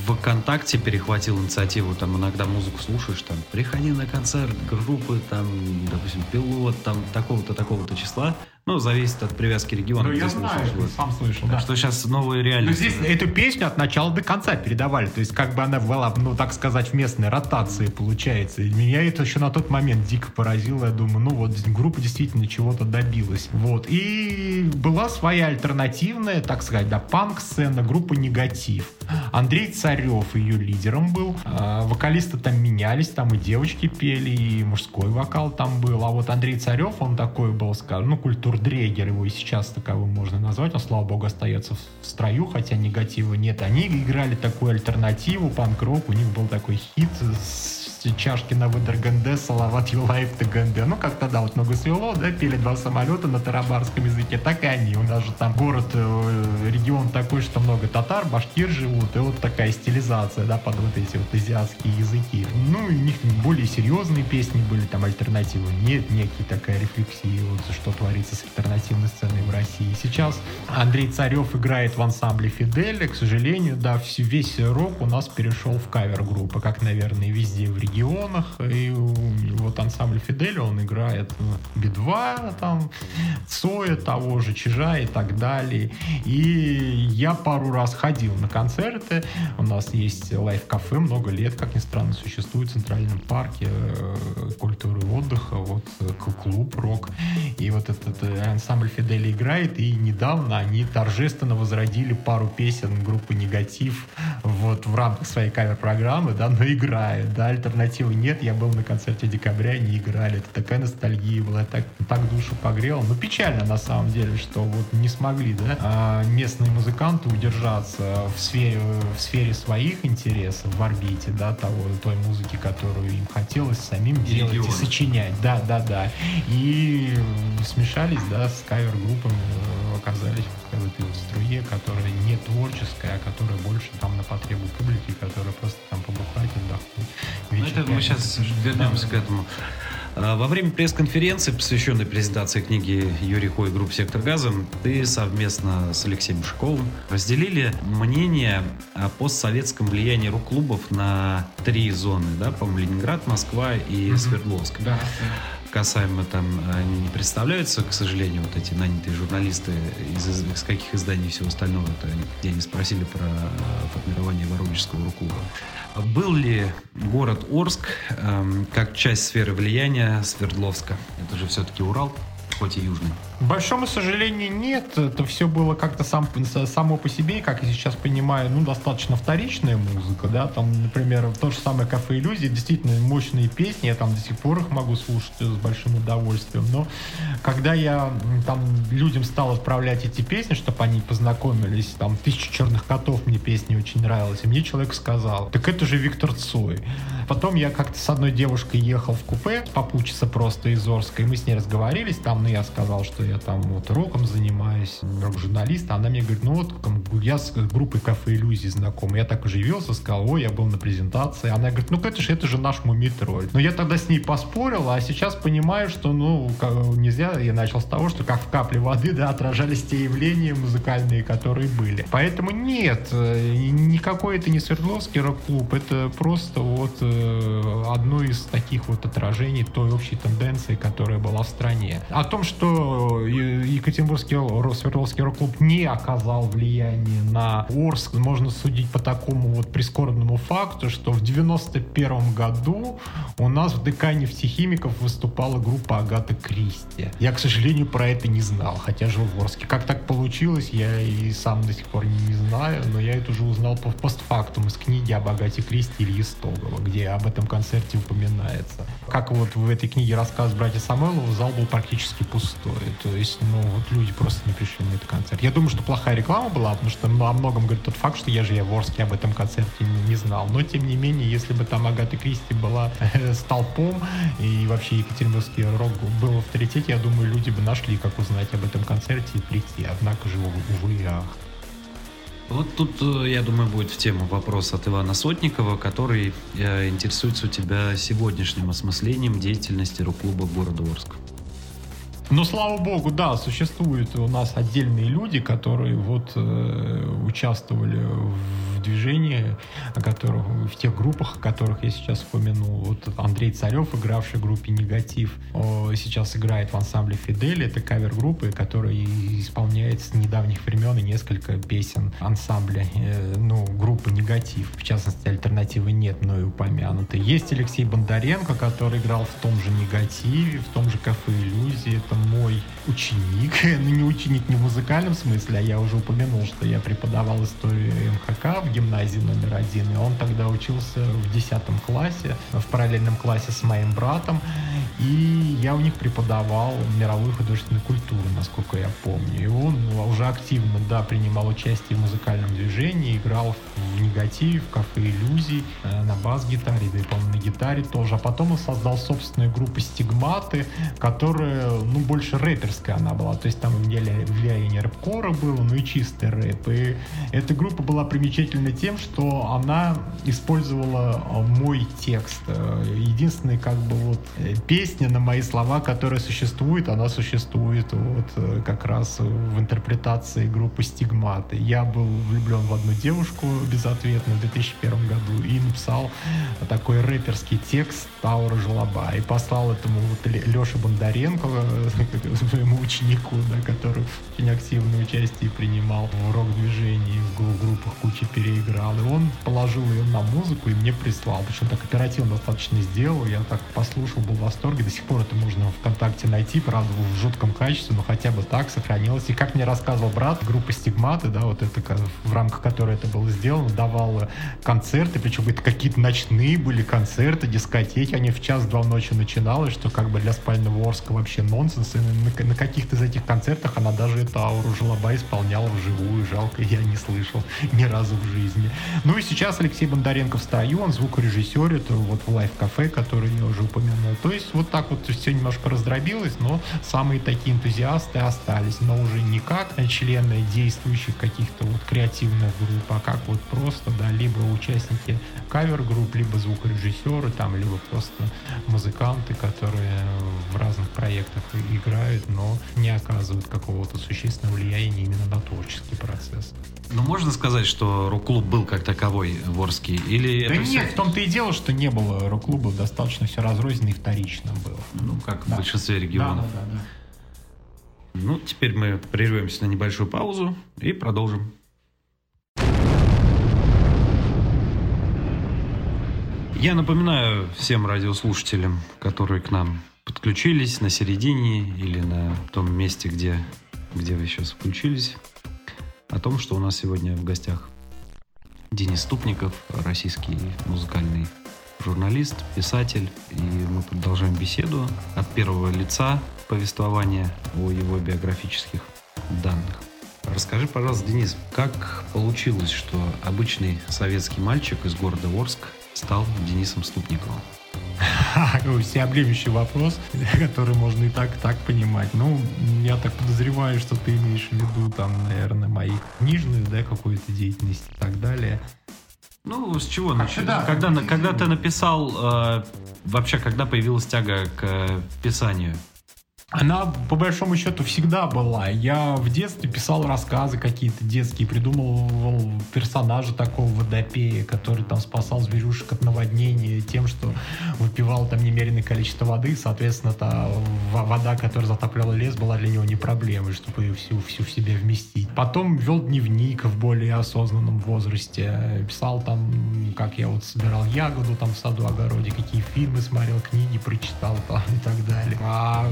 ВКонтакте перехватил инициативу, там иногда музыку слушаешь, там, приходи на концерт группы, там, допустим, пилот, там, такого-то, такого-то числа, ну, зависит от привязки региона. Ну, я знаю, сам слышал, да. что сейчас новые реальности. Но здесь эту песню от начала до конца передавали. То есть, как бы она была, ну, так сказать, в местной ротации, получается. И меня это еще на тот момент дико поразило. Я думаю, ну, вот группа действительно чего-то добилась. Вот. И была своя альтернативная, так сказать, да, панк-сцена, группа «Негатив». Андрей Царев ее лидером был. А, вокалисты там менялись, там и девочки пели, и мужской вокал там был. А вот Андрей Царев, он такой был, скажем, ну, культурный Дрегер, его и сейчас таковым можно назвать, он, слава богу, остается в строю, хотя негатива нет. Они играли такую альтернативу, панк-рок, у них был такой хит с чашки на Выдергенде, Салават Юлаев Тагенде. Ну, как тогда вот много свело, да, пели два самолета на тарабарском языке, так и они. У нас же там город, э, регион такой, что много татар, башкир живут, и вот такая стилизация, да, под вот эти вот азиатские языки. Ну, у них более серьезные песни были, там альтернативы нет, некие такая рефлексия, вот что творится с альтернативной сценой в России. Сейчас Андрей Царев играет в ансамбле Фиделя, к сожалению, да, весь рок у нас перешел в кавер-группы, как, наверное, везде в регионе регионах. И вот ансамбль Фиделя, он играет Би-2, там, Цоя того же, Чижа и так далее. И я пару раз ходил на концерты. У нас есть live-кафе, много лет, как ни странно, существует в Центральном парке э, культуры отдыха, вот э, клуб рок. И вот этот э, ансамбль Фиделя играет, и недавно они торжественно возродили пару песен группы Негатив вот в рамках своей кавер-программы, да, но играет, да, альтернативы нет, я был на концерте декабря, не играли, это такая ностальгия была, так, так душу погрела, ну печально на самом деле, что вот не смогли, да, а местные музыканты удержаться в сфере, в сфере своих интересов, в орбите, да, того, той музыки, которую им хотелось самим и делать региона. и сочинять, да, да, да, и смешались, да, с кавер-группами, э, оказались вот струе, которая не творческая, а которая больше там на потребу публики, которая просто там побухать, отдохнуть. Ну, это мы сейчас вернемся к этому. А, во время пресс-конференции, посвященной презентации книги Юрий Хой группы «Сектор газа», ты совместно с Алексеем Шиковым разделили мнение о постсоветском влиянии рок-клубов на три зоны, да, по-моему, Ленинград, Москва и mm-hmm. Свердловск. Да касаемо там, они не представляются, к сожалению, вот эти нанятые журналисты из, из каких изданий и всего остального, это где они спросили про формирование Воронежского рукула. Был ли город Орск эм, как часть сферы влияния Свердловска? Это же все-таки Урал, хоть и южный. К большому сожалению, нет. Это все было как-то сам, само по себе, как я сейчас понимаю, ну, достаточно вторичная музыка, да, там, например, то же самое «Кафе иллюзии», действительно мощные песни, я там до сих пор их могу слушать с большим удовольствием, но когда я там людям стал отправлять эти песни, чтобы они познакомились, там, «Тысяча черных котов» мне песни очень нравилась, и мне человек сказал, так это же Виктор Цой. Потом я как-то с одной девушкой ехал в купе, попучиться просто из Орска, и мы с ней разговорились там, ну, я сказал, что я там вот роком занимаюсь, рок-журналист, она мне говорит, ну вот я с группой Кафе Иллюзий знаком. Я так оживился, сказал, ой, я был на презентации. Она говорит, ну же, это же наш Мумитроль. Но я тогда с ней поспорил, а сейчас понимаю, что ну нельзя, я начал с того, что как в капле воды, да, отражались те явления музыкальные, которые были. Поэтому нет, никакой это не Свердловский рок-клуб, это просто вот э, одно из таких вот отражений той общей тенденции, которая была в стране. О том, что Екатеринбургский Свердловский рок-клуб не оказал влияния на Орск, можно судить по такому вот прискорбному факту, что в 91 году у нас в ДК нефтехимиков выступала группа Агата Кристи. Я, к сожалению, про это не знал, хотя жил в Орске. Как так получилось, я и сам до сих пор не знаю, но я это уже узнал по постфактум из книги об Агате Кристи Ильи Стогова, где об этом концерте упоминается. Как вот в этой книге рассказ братья Самойлова, зал был практически пустой. То есть, ну, вот люди просто не пришли на этот концерт. Я думаю, что плохая реклама была, потому что ну, о многом говорит тот факт, что я же я в Орске об этом концерте не, не знал. Но, тем не менее, если бы там Агата Кристи была э, столпом, и вообще Екатеринбургский рок был в авторитете, я думаю, люди бы нашли, как узнать об этом концерте и прийти. Однако же, увы ах. Вот тут, э, я думаю, будет в тему вопрос от Ивана Сотникова, который э, интересуется у тебя сегодняшним осмыслением деятельности рок-клуба города Орск. Но слава богу, да, существуют у нас отдельные люди, которые вот э, участвовали в движении, о которых, в тех группах, о которых я сейчас вспомянул. Вот Андрей Царев, игравший в группе «Негатив», сейчас играет в ансамбле «Фидель». Это кавер-группы, которая исполняет с недавних времен и несколько песен ансамбля, э, ну, группы «Негатив». В частности, альтернативы нет, но и упомянуты. Есть Алексей Бондаренко, который играл в том же «Негативе», в том же «Кафе Иллюзии». Это мой ученик, ну не ученик не в музыкальном смысле, а я уже упомянул, что я преподавал историю МХК в гимназии номер один, и он тогда учился в 10 классе, в параллельном классе с моим братом, и я у них преподавал мировую художественную культуру, насколько я помню. И он уже активно, да, принимал участие в музыкальном движении, играл в негативе, в кафе иллюзий, э, на бас-гитаре, да и, по-моему, на гитаре тоже. А потом он создал собственную группу «Стигматы», которая, ну, больше рэперская она была. То есть там влияние рэп-кора было, ну и чистый рэп. И эта группа была примечательна тем, что она использовала э, мой текст. Э, единственный, как бы, вот, песня на мои слова, которая существует, она существует вот э, как раз в интерпретации группы «Стигматы». Я был влюблен в одну девушку безответно в 2001 году и написал такой рэперский текст «Таура Желоба» и послал этому вот Леша Бондаренко, своему ученику, да, который очень активное участие принимал в рок-движении, в группах куча переиграл. И он положил ее на музыку и мне прислал. Причем так оперативно достаточно сделал. Я так послушал, был в восторге. До сих пор это можно ВКонтакте найти, правда, в жутком качестве, но хотя бы так сохранилось. И как мне рассказывал брат, группа Стигматы, да, вот это в рамках которой это было сделано, давала концерты, причем это какие-то ночные были концерты, дискотеки, они в час-два ночи начиналось, что как бы для спального Орска вообще нонсенс. И каких-то из этих концертах она даже эту ауру Желоба исполняла вживую. Жалко, я не слышал ни разу в жизни. Ну и сейчас Алексей Бондаренко в строю, он звукорежиссер, это вот в live-кафе, который я уже упомянул. То есть вот так вот все немножко раздробилось, но самые такие энтузиасты остались, но уже не как члены действующих каких-то вот креативных групп, а как вот просто, да, либо участники кавер-групп, либо звукорежиссеры, там, либо просто музыканты, которые в разных проектах играют, но не оказывают какого-то существенного влияния именно на творческий процесс. Ну, можно сказать, что рок-клуб был как таковой ворский? Или да нет, все... в том-то и дело, что не было рок-клубов, достаточно все разрозненно и вторично было. Ну, как да. в большинстве регионов. Да, да, да, да. Ну, теперь мы прервемся на небольшую паузу и продолжим. Я напоминаю всем радиослушателям, которые к нам подключились на середине или на том месте, где, где вы сейчас включились, о том, что у нас сегодня в гостях Денис Ступников, российский музыкальный журналист, писатель, и мы продолжаем беседу от первого лица повествования о его биографических данных. Расскажи, пожалуйста, Денис, как получилось, что обычный советский мальчик из города Орск стал Денисом Ступниковым? Всеобъемлющий вопрос, который можно и так, и так понимать. Ну, я так подозреваю, что ты имеешь в виду, там, наверное, мои книжные, да, какую-то деятельность и так далее. Ну, с чего начать? Да, когда, когда ты написал, э, вообще, когда появилась тяга к э, писанию? Она, по большому счету, всегда была. Я в детстве писал рассказы какие-то детские, придумывал персонажа такого водопея, который там спасал зверюшек от наводнения тем, что выпивал там немеренное количество воды, соответственно, та вода, которая затапливала лес, была для него не проблемой, чтобы ее всю, всю в себе вместить. Потом вел дневник в более осознанном возрасте, писал там, как я вот собирал ягоду там в саду, огороде, какие фильмы смотрел, книги прочитал там и так далее. А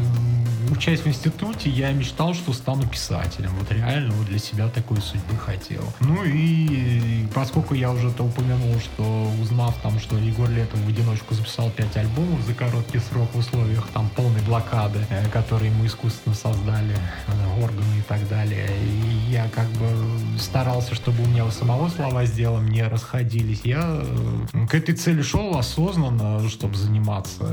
учась в институте, я мечтал, что стану писателем. Вот реально вот для себя такой судьбы хотел. Ну и поскольку я уже то упомянул, что узнав там, что Егор Летов в одиночку записал 5 альбомов за короткий срок в условиях там полной блокады, э, которые ему искусственно создали э, органы и так далее. И я как бы старался, чтобы у меня у самого слова с делом не расходились. Я э, к этой цели шел осознанно, чтобы заниматься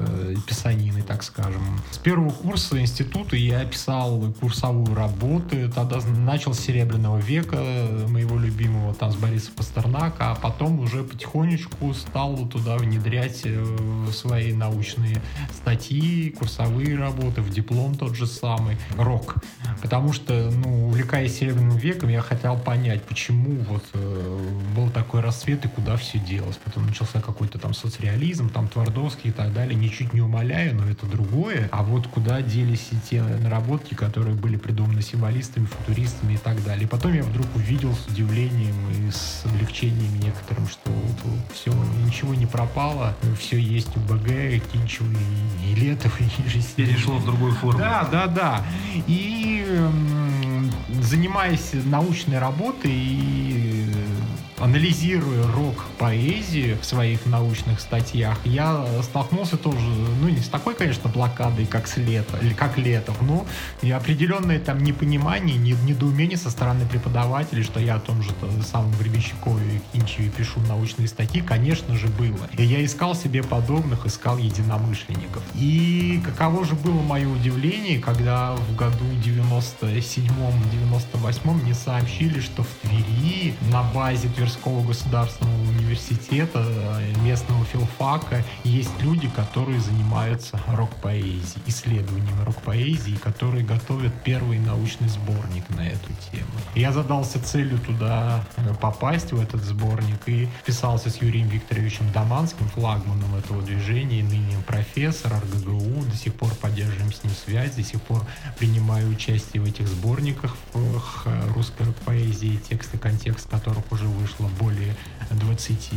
писаниной, так скажем. С первого курса института я писал курсовую работу. Тогда начал с Серебряного века, моего любимого, там, с Бориса Пастернака, а потом уже потихонечку стал туда внедрять э, свои научные статьи, курсовые работы, в диплом тот же самый, рок. Потому что, ну, увлекаясь Серебряным веком, я хотел понять, почему вот э, был такой рассвет и куда все делось. Потом начался какой-то там соцреализм, там Твардовский и так далее. Ничуть не умоляю, но это другое. А вот куда делись все те наработки, которые были придуманы символистами, футуристами и так далее. И потом я вдруг увидел с удивлением и с облегчением некоторым, что все, ничего не пропало, все есть у БГ, Кинчева и, и Летов, и же Перешло в другую форму. Да, да, да. И занимаясь научной работой и анализируя рок-поэзию в своих научных статьях, я столкнулся тоже, ну, не с такой, конечно, блокадой, как с лета, или как летов, но и определенное там непонимание, недоумение со стороны преподавателей, что я о том же самом Гребенщикове и Кинчеве пишу научные статьи, конечно же, было. И я искал себе подобных, искал единомышленников. И каково же было мое удивление, когда в году 97-98 мне сообщили, что в Твери на базе Тверского государственного университета, э, местного филфака, есть люди, которые занимаются рок-поэзией, исследованием рок-поэзии, которые готовят первый научный сборник на эту тему. Я задался целью туда э, попасть, в этот сборник, и писался с Юрием Викторовичем Даманским, флагманом этого движения, ныне профессор РГГУ, до сих пор поддерживаем с ним связь, до сих пор принимаю участие в этих сборниках в русской поэзии, тексты, контекст которых уже вышло более 20.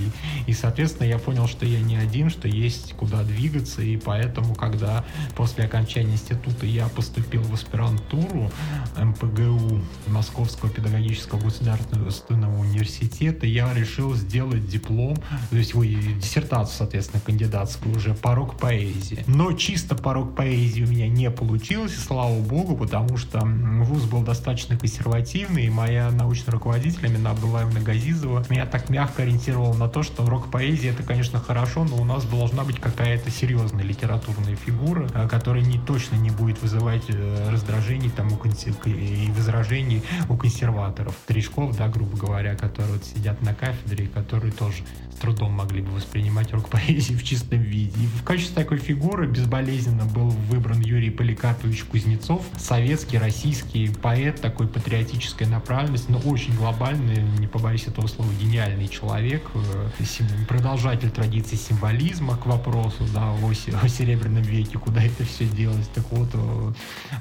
И, соответственно, я понял, что я не один, что есть куда двигаться, и поэтому, когда после окончания института я поступил в аспирантуру МПГУ Московского педагогического государственного университета, я решил сделать диплом, то есть ой, диссертацию, соответственно, кандидатскую уже по рок-поэзии. Но чисто по рок-поэзии у меня не получилось, и слава богу, потому что вуз был достаточно консервативный, и моя научный руководитель Амина Абдулаевна Газизова меня так мягко ориентировала на то, что рок-поэзия это, конечно, хорошо, но у нас должна быть какая-то серьезная литературная фигура, э, которая не точно не будет вызывать э, раздражений там, у и возражений у консерваторов, старичков, да, грубо говоря, которые вот сидят на кафедре, которые тоже с трудом могли бы воспринимать рок-поэзию в чистом виде. И в качестве такой фигуры безболезненно был выбран Юрий Поликарпович Кузнецов, советский, российский поэт такой патриотической направленности, но очень глобальный, не побоюсь этого слова, гениальный человек, э, продолжатель традиции символизма к вопросу да, о, о Серебряном веке, куда это все делать. Так вот, э,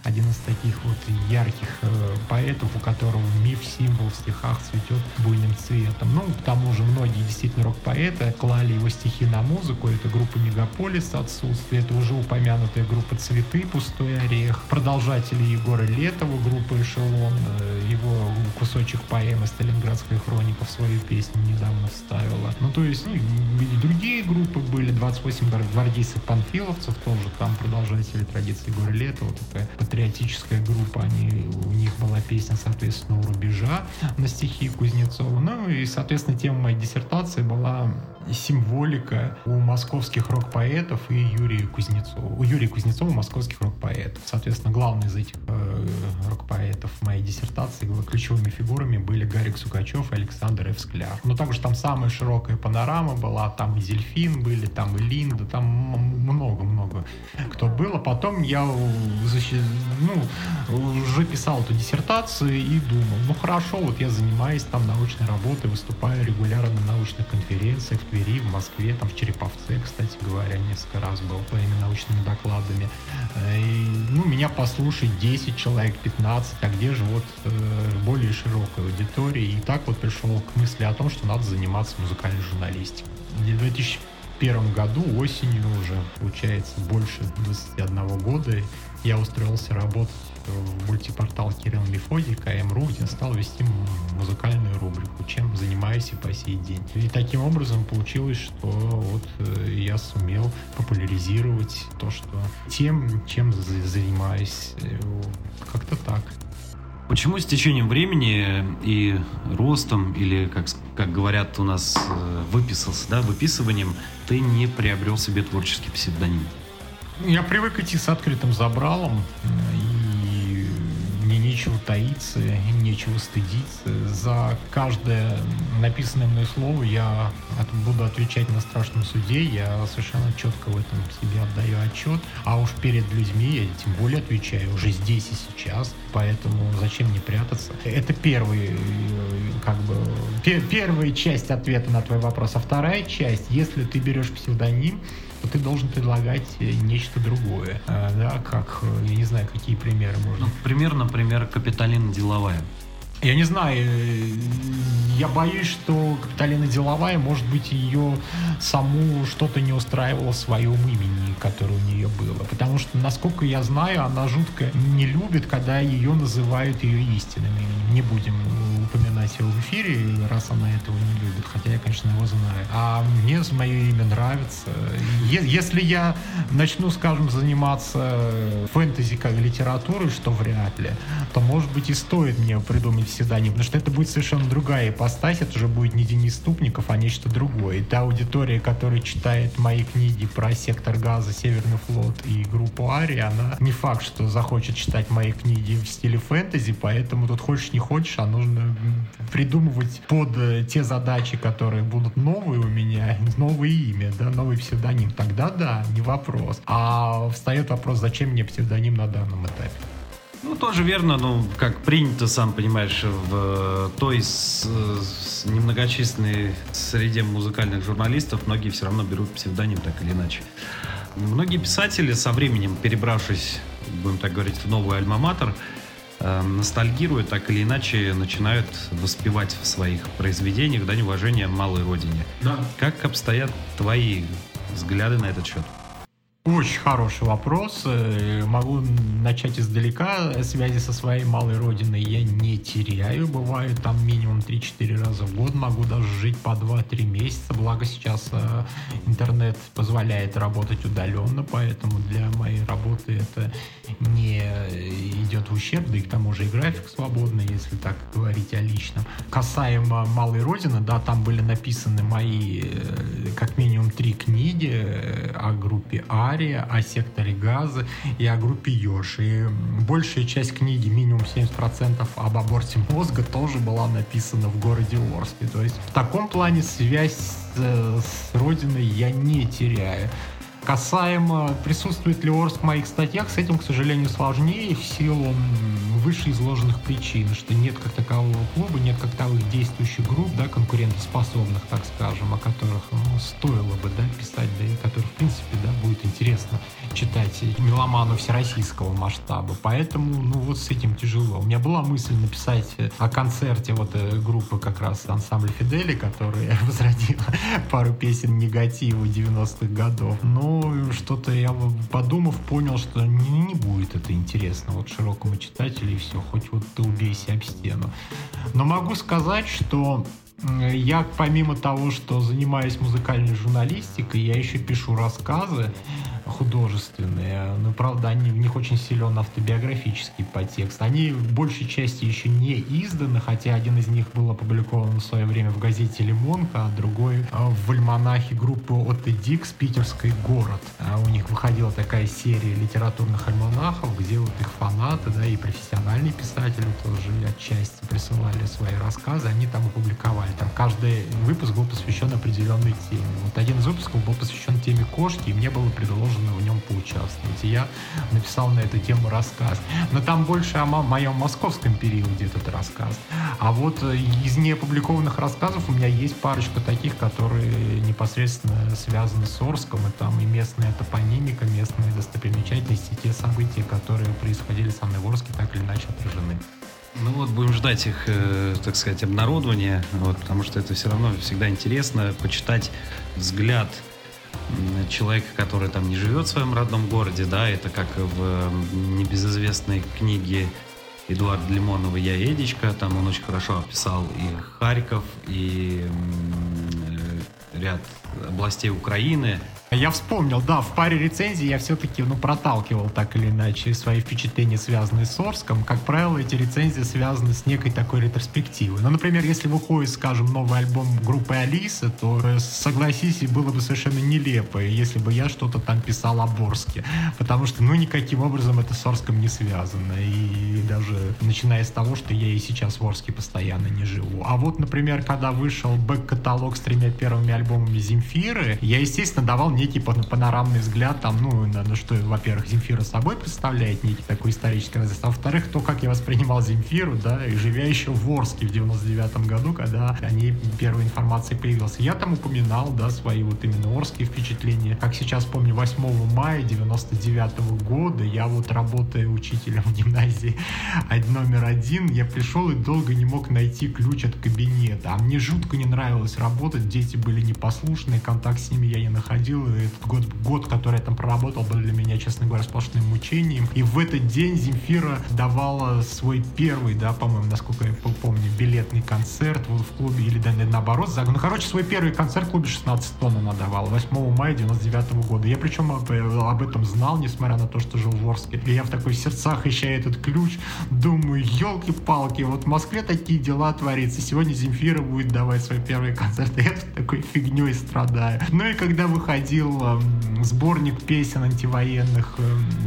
один из таких вот ярких э, поэтов, у которого миф, символ в стихах цветет буйным цветом. Ну, к тому же многие действительно рок-поэты клали его стихи на музыку. Это группа Мегаполис «Отсутствие», это уже упомянутая группа «Цветы», «Пустой орех», продолжатели Егора Летова, группа «Эшелон», его кусочек поэмы «Сталинградская хроника» в свою песню недавно вставила. Ну, то есть, ну, и другие группы были, 28 гвардейцев-панфиловцев, тоже там продолжатели традиции Егора Летова, такая патриотическая группа, они, у них была песня, соответственно, у рубежа на стихи Кузнецова. Ну, и, соответственно, тема моей диссертации была символика у московских рок-поэтов и Юрия Кузнецова. У Юрия Кузнецова московских рок-поэтов. Соответственно, главный из этих э, рок-поэтов в моей диссертации ключевыми фигурами были Гарик Сукачев и Александр Ф. Скляр. Но также там самая широкая панорама была, там и Зельфин были, там и Линда, там много-много кто было. Потом я ну, уже писал эту диссертацию и думал, ну хорошо, вот я занимаюсь там научной работой, выступаю регулярно на научных конференциях, Твери, в Москве, там в Череповце, кстати говоря, несколько раз был своими научными докладами. Э, и, ну, меня послушает 10 человек, 15, а где же вот э, более широкая аудитория? И так вот пришел к мысли о том, что надо заниматься музыкальной журналистикой. В 2001 году осенью уже, получается, больше 21 года я устроился работать в мультипортал Кирилл Мефодий, КМРУ, где стал вести музыкальную рубрику, чем занимаюсь и по сей день. И таким образом получилось, что вот э, я сумел популяризировать то, что тем, чем занимаюсь. Э, как-то так. Почему с течением времени и ростом, или, как, как говорят у нас, э, выписался, да, выписыванием, ты не приобрел себе творческий псевдоним? Я привык идти с открытым забралом, и мне нечего таиться, нечего стыдиться. За каждое написанное мной слово я буду отвечать на страшном суде, я совершенно четко в этом себе отдаю отчет. А уж перед людьми я тем более отвечаю уже здесь и сейчас, поэтому зачем мне прятаться? Это первый, как бы, первая часть ответа на твой вопрос. А вторая часть, если ты берешь псевдоним, ты должен предлагать нечто другое. А, да, как, я не знаю, какие примеры можно. Ну, пример, например, Капиталина Деловая. Я не знаю, э, я боюсь, что Капиталина Деловая, может быть, ее саму что-то не устраивало в своем имени, которое у нее было. Потому что, насколько я знаю, она жутко не любит, когда ее называют ее истинным именем. Не будем упоминать его в эфире, раз она этого не любит, хотя я, конечно, его знаю. А мне мое имя нравится. Если я начну, скажем, заниматься фэнтези как литературой, что вряд ли, то, может быть, и стоит мне придумать псевдоним, потому что это будет совершенно другая ипостась, это уже будет не Денис Ступников, а нечто другое. И та аудитория, которая читает мои книги про сектор газа, Северный флот и группу Ари, она не факт, что захочет читать мои книги в стиле фэнтези, поэтому тут хочешь не хочешь, а нужно придумывать под э, те задачи, которые будут новые у меня, новое имя, да, новый псевдоним. Тогда да, не вопрос. А встает вопрос, зачем мне псевдоним на данном этапе? Ну, тоже верно, ну, как принято, сам понимаешь, в той с, с немногочисленной среде музыкальных журналистов многие все равно берут псевдоним так или иначе. Многие писатели со временем, перебравшись, будем так говорить, в новый альма-матер, э, ностальгируют, так или иначе начинают воспевать в своих произведениях дань уважения малой родине. Да. Как обстоят твои взгляды на этот счет? Очень хороший вопрос. Э, могу начать издалека. Связи со своей малой родиной я не теряю. Бывает там минимум 3-4 раза в год. Могу даже жить по 2-3 месяца. Благо сейчас э, интернет позволяет работать удаленно, поэтому для моей работы это не идет в ущерб, да и к тому же и график свободный, если так говорить о личном. Касаемо малой родины, да, там были написаны мои э, три книги о группе Ария, о секторе газа и о группе Йош. И большая часть книги, минимум 70% об аборте мозга, тоже была написана в городе Орске. То есть в таком плане связь с, с родиной я не теряю. Касаемо присутствует ли Орск в моих статьях, с этим, к сожалению, сложнее в силу вышеизложенных причин, что нет как такового клуба, нет как таковых действующих групп, да, конкурентоспособных, так скажем, о которых ну, стоило бы да, писать, да, и которых, в принципе, да, будет интересно читать меломану всероссийского масштаба. Поэтому, ну, вот с этим тяжело. У меня была мысль написать о концерте вот э, группы как раз ансамбля Фидели, которая возродила пару песен негатива 90-х годов. Но что-то я, подумав, понял, что не, не будет это интересно вот широкому читателю, и все, хоть вот ты убейся об стену. Но могу сказать, что я помимо того, что занимаюсь музыкальной журналистикой, я еще пишу рассказы художественные, но правда они, в них очень силен автобиографический подтекст. Они в большей части еще не изданы, хотя один из них был опубликован в свое время в газете «Лимонка», а другой а, в альманахе группы Отто Дикс «Питерский город». А у них выходила такая серия литературных альманахов, где вот их фанаты, да, и профессиональные писатели тоже отчасти присылали свои рассказы, они там опубликовали. Там каждый выпуск был посвящен определенной теме. Вот один из выпусков был посвящен теме кошки, и мне было предложено можно в нем поучаствовать. И я написал на эту тему рассказ. Но там больше о моем московском периоде этот рассказ. А вот э, из неопубликованных рассказов у меня есть парочка таких, которые непосредственно связаны с Орском. И там и местная топонимика, местные достопримечательности, те события, которые происходили со мной в Орске, так или иначе отражены. Ну вот будем ждать их, э, так сказать, обнародования, вот, потому что это все равно всегда интересно почитать взгляд человека, который там не живет в своем родном городе, да, это как в небезызвестной книге Эдуарда Лимонова «Я Эдичка», там он очень хорошо описал и Харьков, и э, ряд областей Украины, я вспомнил, да, в паре рецензий я все-таки, ну, проталкивал так или иначе свои впечатления, связанные с Орском. Как правило, эти рецензии связаны с некой такой ретроспективой. Ну, например, если выходит, скажем, новый альбом группы Алиса, то, э, согласись, было бы совершенно нелепо, если бы я что-то там писал о Борске. Потому что, ну, никаким образом это с Орском не связано. И даже начиная с того, что я и сейчас в Орске постоянно не живу. А вот, например, когда вышел бэк-каталог с тремя первыми альбомами Земфиры, я, естественно, давал некий панорамный взгляд, там, ну, на, на что, во-первых, Земфира собой представляет некий такой исторический разрез, а во-вторых, то, как я воспринимал Земфиру, да, и живя еще в Орске в 99 году, когда о ней первая информация появилась. Я там упоминал, да, свои вот именно Орские впечатления. Как сейчас помню, 8 мая 99 года я вот работая учителем в гимназии номер один, я пришел и долго не мог найти ключ от кабинета. А мне жутко не нравилось работать, дети были непослушные, контакт с ними я не находил, этот год, год, который я там проработал, был для меня, честно говоря, сплошным мучением. И в этот день Земфира давала свой первый, да, по-моему, насколько я помню, билетный концерт в клубе, или наоборот, ну, короче, свой первый концерт в клубе 16 тонн она давала, 8 мая 99 -го года. Я причем об, об этом знал, несмотря на то, что жил в Орске. И я в такой сердцах, ища этот ключ, думаю, елки-палки, вот в Москве такие дела творятся. Сегодня Земфира будет давать свой первый концерт, и я такой фигней страдаю. Ну и когда выходил выходил сборник песен антивоенных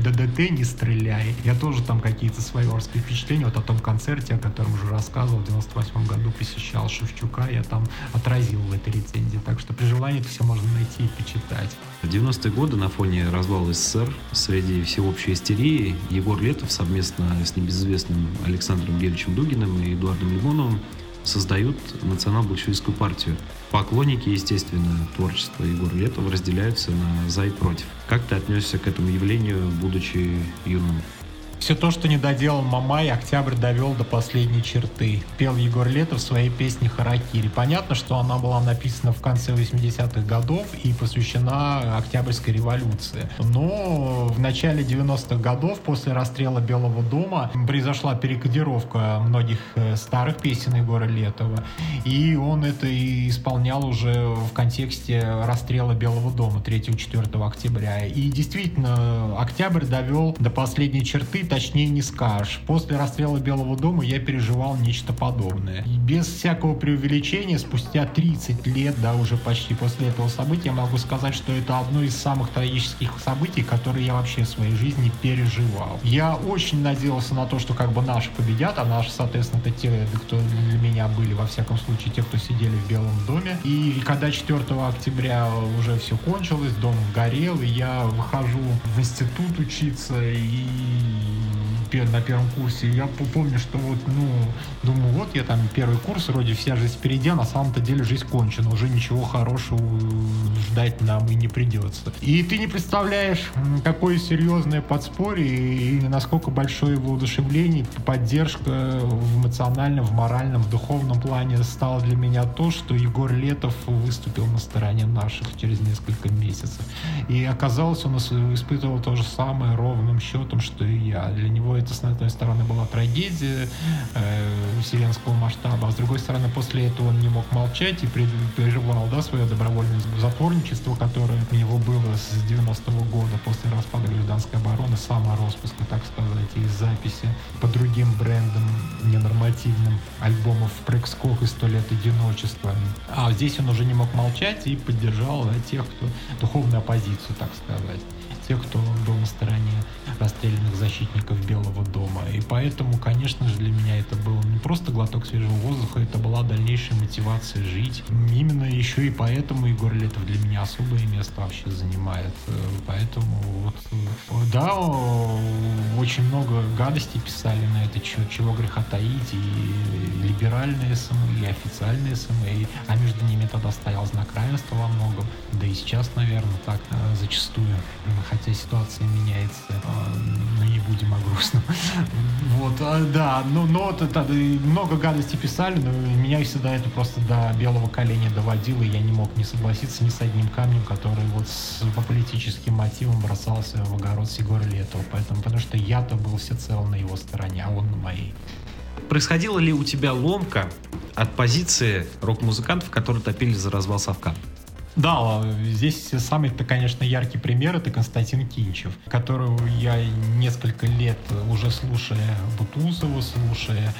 ДДТ «Не стреляй». Я тоже там какие-то свои орские впечатления, вот о том концерте, о котором уже рассказывал, в 98 году посещал Шевчука, я там отразил в этой рецензии. Так что при желании это все можно найти и почитать. В 90-е годы на фоне развала СССР среди всеобщей истерии Егор Летов совместно с небезызвестным Александром Геричем Дугиным и Эдуардом Лимоновым создают национал-большевистскую партию – Поклонники, естественно, творчества Егора Летова разделяются на «за» и «против». Как ты отнесся к этому явлению, будучи юным? Все то, что не доделал Мамай, Октябрь довел до последней черты. Пел Егор Летов в своей песне «Харакири». Понятно, что она была написана в конце 80-х годов и посвящена Октябрьской революции. Но в начале 90-х годов, после расстрела Белого дома, произошла перекодировка многих э, старых песен Егора Летова. И он это и исполнял уже в контексте расстрела Белого дома 3-4 октября. И действительно, Октябрь довел до последней черты точнее не скажешь. После расстрела Белого дома я переживал нечто подобное. И без всякого преувеличения, спустя 30 лет, да, уже почти после этого события, могу сказать, что это одно из самых трагических событий, которые я вообще в своей жизни переживал. Я очень надеялся на то, что как бы наши победят, а наши, соответственно, это те, кто для меня были, во всяком случае, те, кто сидели в Белом доме. И когда 4 октября уже все кончилось, дом горел, и я выхожу в институт учиться, и на первом курсе. Я помню, что вот, ну, думаю, вот я там первый курс, вроде вся жизнь впереди, а на самом-то деле жизнь кончена. Уже ничего хорошего ждать нам и не придется. И ты не представляешь, какое серьезное подспорье и насколько большое его удушевление, поддержка в эмоциональном, в моральном, в духовном плане стало для меня то, что Егор Летов выступил на стороне наших через несколько месяцев. И оказалось, он испытывал то же самое ровным счетом, что и я. Для него это это, с одной стороны, была трагедия э, вселенского масштаба, а с другой стороны, после этого он не мог молчать и переживал да, свое добровольное затворничество, которое у него было с 90-го года после распада гражданской обороны, самороспуска, так сказать, и записи по другим брендам ненормативным альбомов «Прекскок» и «Сто лет одиночества». А здесь он уже не мог молчать и поддержал да, тех, кто духовную оппозицию, так сказать тех, кто был на стороне расстрелянных защитников Белого дома. И поэтому, конечно же, для меня это был не просто глоток свежего воздуха, это была дальнейшая мотивация жить. Именно еще и поэтому Егор Летов для меня особое место вообще занимает. Поэтому вот, да, очень много гадостей писали на это, чего, чего греха таить, и либеральные СМИ, и официальные СМИ, а между ними тогда стоял знак равенства во многом, да и сейчас, наверное, так э, зачастую хотя ситуация меняется, но не будем о грустном. Вот, а, да, ну, но это, много гадостей писали, но меня всегда это просто до белого коленя доводило, и я не мог не согласиться ни с одним камнем, который вот с, по политическим мотивам бросался в огород с Егора Летова, поэтому, потому что я-то был всецело на его стороне, а он на моей. Происходила ли у тебя ломка от позиции рок-музыкантов, которые топили за развал Совка? Да, здесь самый-то, конечно, яркий пример это Константин Кинчев, которого я несколько лет уже слушая Бутусова, слушая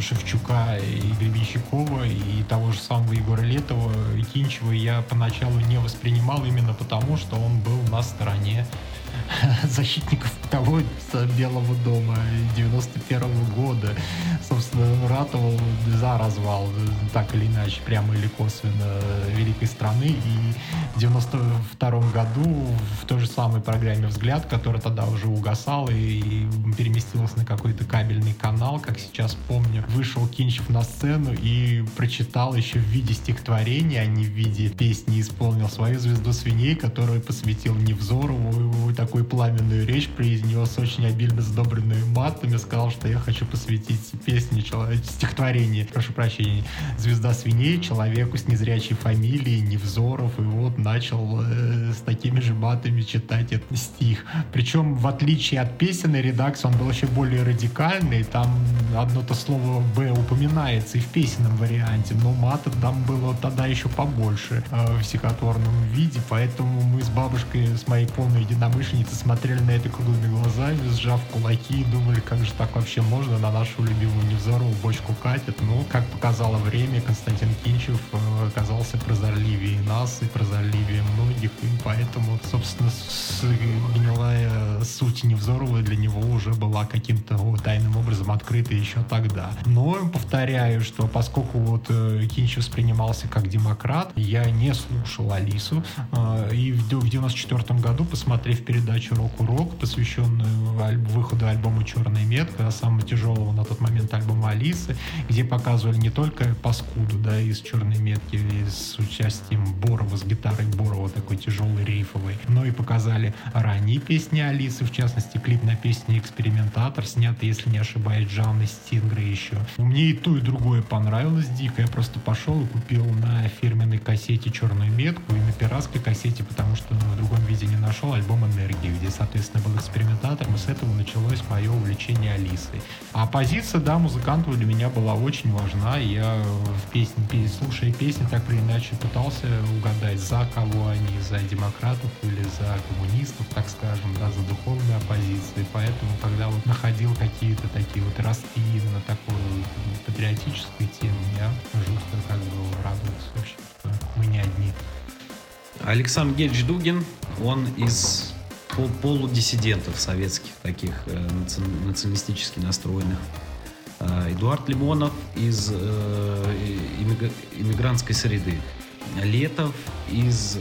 Шевчука и Гребенщикова и того же самого Егора Летова Кинчева я поначалу не воспринимал именно потому, что он был на стороне защитников того Белого дома 91 -го года. Собственно, ратовал за развал, так или иначе, прямо или косвенно, великой страны. И в 92 году в той же самой программе «Взгляд», которая тогда уже угасала и переместилась на какой-то кабельный канал, как сейчас помню, вышел Кинчев на сцену и прочитал еще в виде стихотворения, а не в виде песни, исполнил свою «Звезду свиней», которую посвятил Невзорову, такой такую пламенную речь произнес, очень обильно сдобренную матами, сказал, что я хочу посвятить песни, стихотворение, прошу прощения, «Звезда свиней» человеку с незрячей фамилией Невзоров, и вот начал э, с такими же матами читать этот стих. Причем, в отличие от песенной редакции, он был еще более радикальный, там одно-то слово «б» упоминается и в песенном варианте, но мата там было тогда еще побольше э, в стихотворном виде, поэтому мы с бабушкой, с моей полной единомышленницей какие смотрели на это круглыми глазами, сжав кулаки и думали, как же так вообще можно, на нашу любимую Невзорову бочку катят. Ну, как показало время, Константин Кинчев э, оказался прозорливее нас и прозорливее многих, и поэтому, собственно, гнилая суть Невзорова для него уже была каким-то тайным образом открыта еще тогда. Но повторяю, что поскольку вот э, Кинчев воспринимался как демократ, я не слушал Алису, э, и в 94 году, посмотрев передачу передачу «Рок-урок», посвященную альб- выходу альбома «Черная метка», самого тяжелого на тот момент альбом Алисы, где показывали не только паскуду, да, из черной метки с участием Борова, с гитарой Борова, такой тяжелый рифовый, но и показали ранние песни Алисы, в частности, клип на песне «Экспериментатор», снятый, если не ошибаюсь, Джанной Стингрой еще. Мне и то, и другое понравилось дико. Я просто пошел и купил на фирменной кассете черную метку и на пиратской кассете, потому что в другом виде не нашел альбом «Энергии», где, соответственно, был экспериментатор. И с этого началось мое увлечение Алисой. А позиция, да, музыкантов для меня была очень важна. Я в песне, слушая песни, так или иначе пытался угадать, за кого они, за демократов или за коммунистов, так скажем, да, за духовные оппозиции. Поэтому, когда вот находил какие-то такие вот ростки именно такой патриотической темы, я жутко как бы радовался, в общем, что мы не одни. Александр Гельч Дугин, он из полудиссидентов советских, таких э, националистически настроенных. Э, Эдуард Лимонов из э, иммигрантской среды. Летов из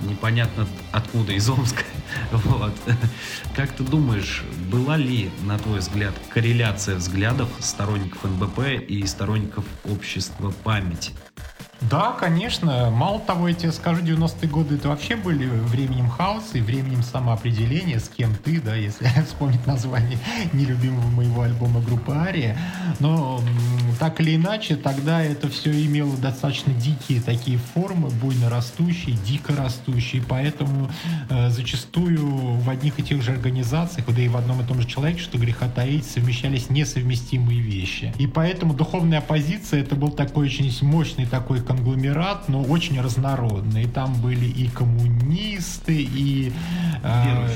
непонятно откуда, из Омска. Вот. Как ты думаешь, была ли, на твой взгляд, корреляция взглядов сторонников НБП и сторонников общества память? Да, конечно. Мало того, я тебе скажу, 90-е годы это вообще были временем хаоса и временем самоопределения, с кем ты, да, если вспомнить название нелюбимого моего альбома группы Ария. Но так или иначе, тогда это все имело достаточно дикие такие формы, буйно растущие, дико растущие. Поэтому э, зачастую в одних и тех же организациях, да и в одном и том же человеке, что греха таить, совмещались несовместимые вещи. И поэтому духовная оппозиция это был такой очень мощный такой конгломерат, но очень разнородный. Там были и коммунисты, и... Э,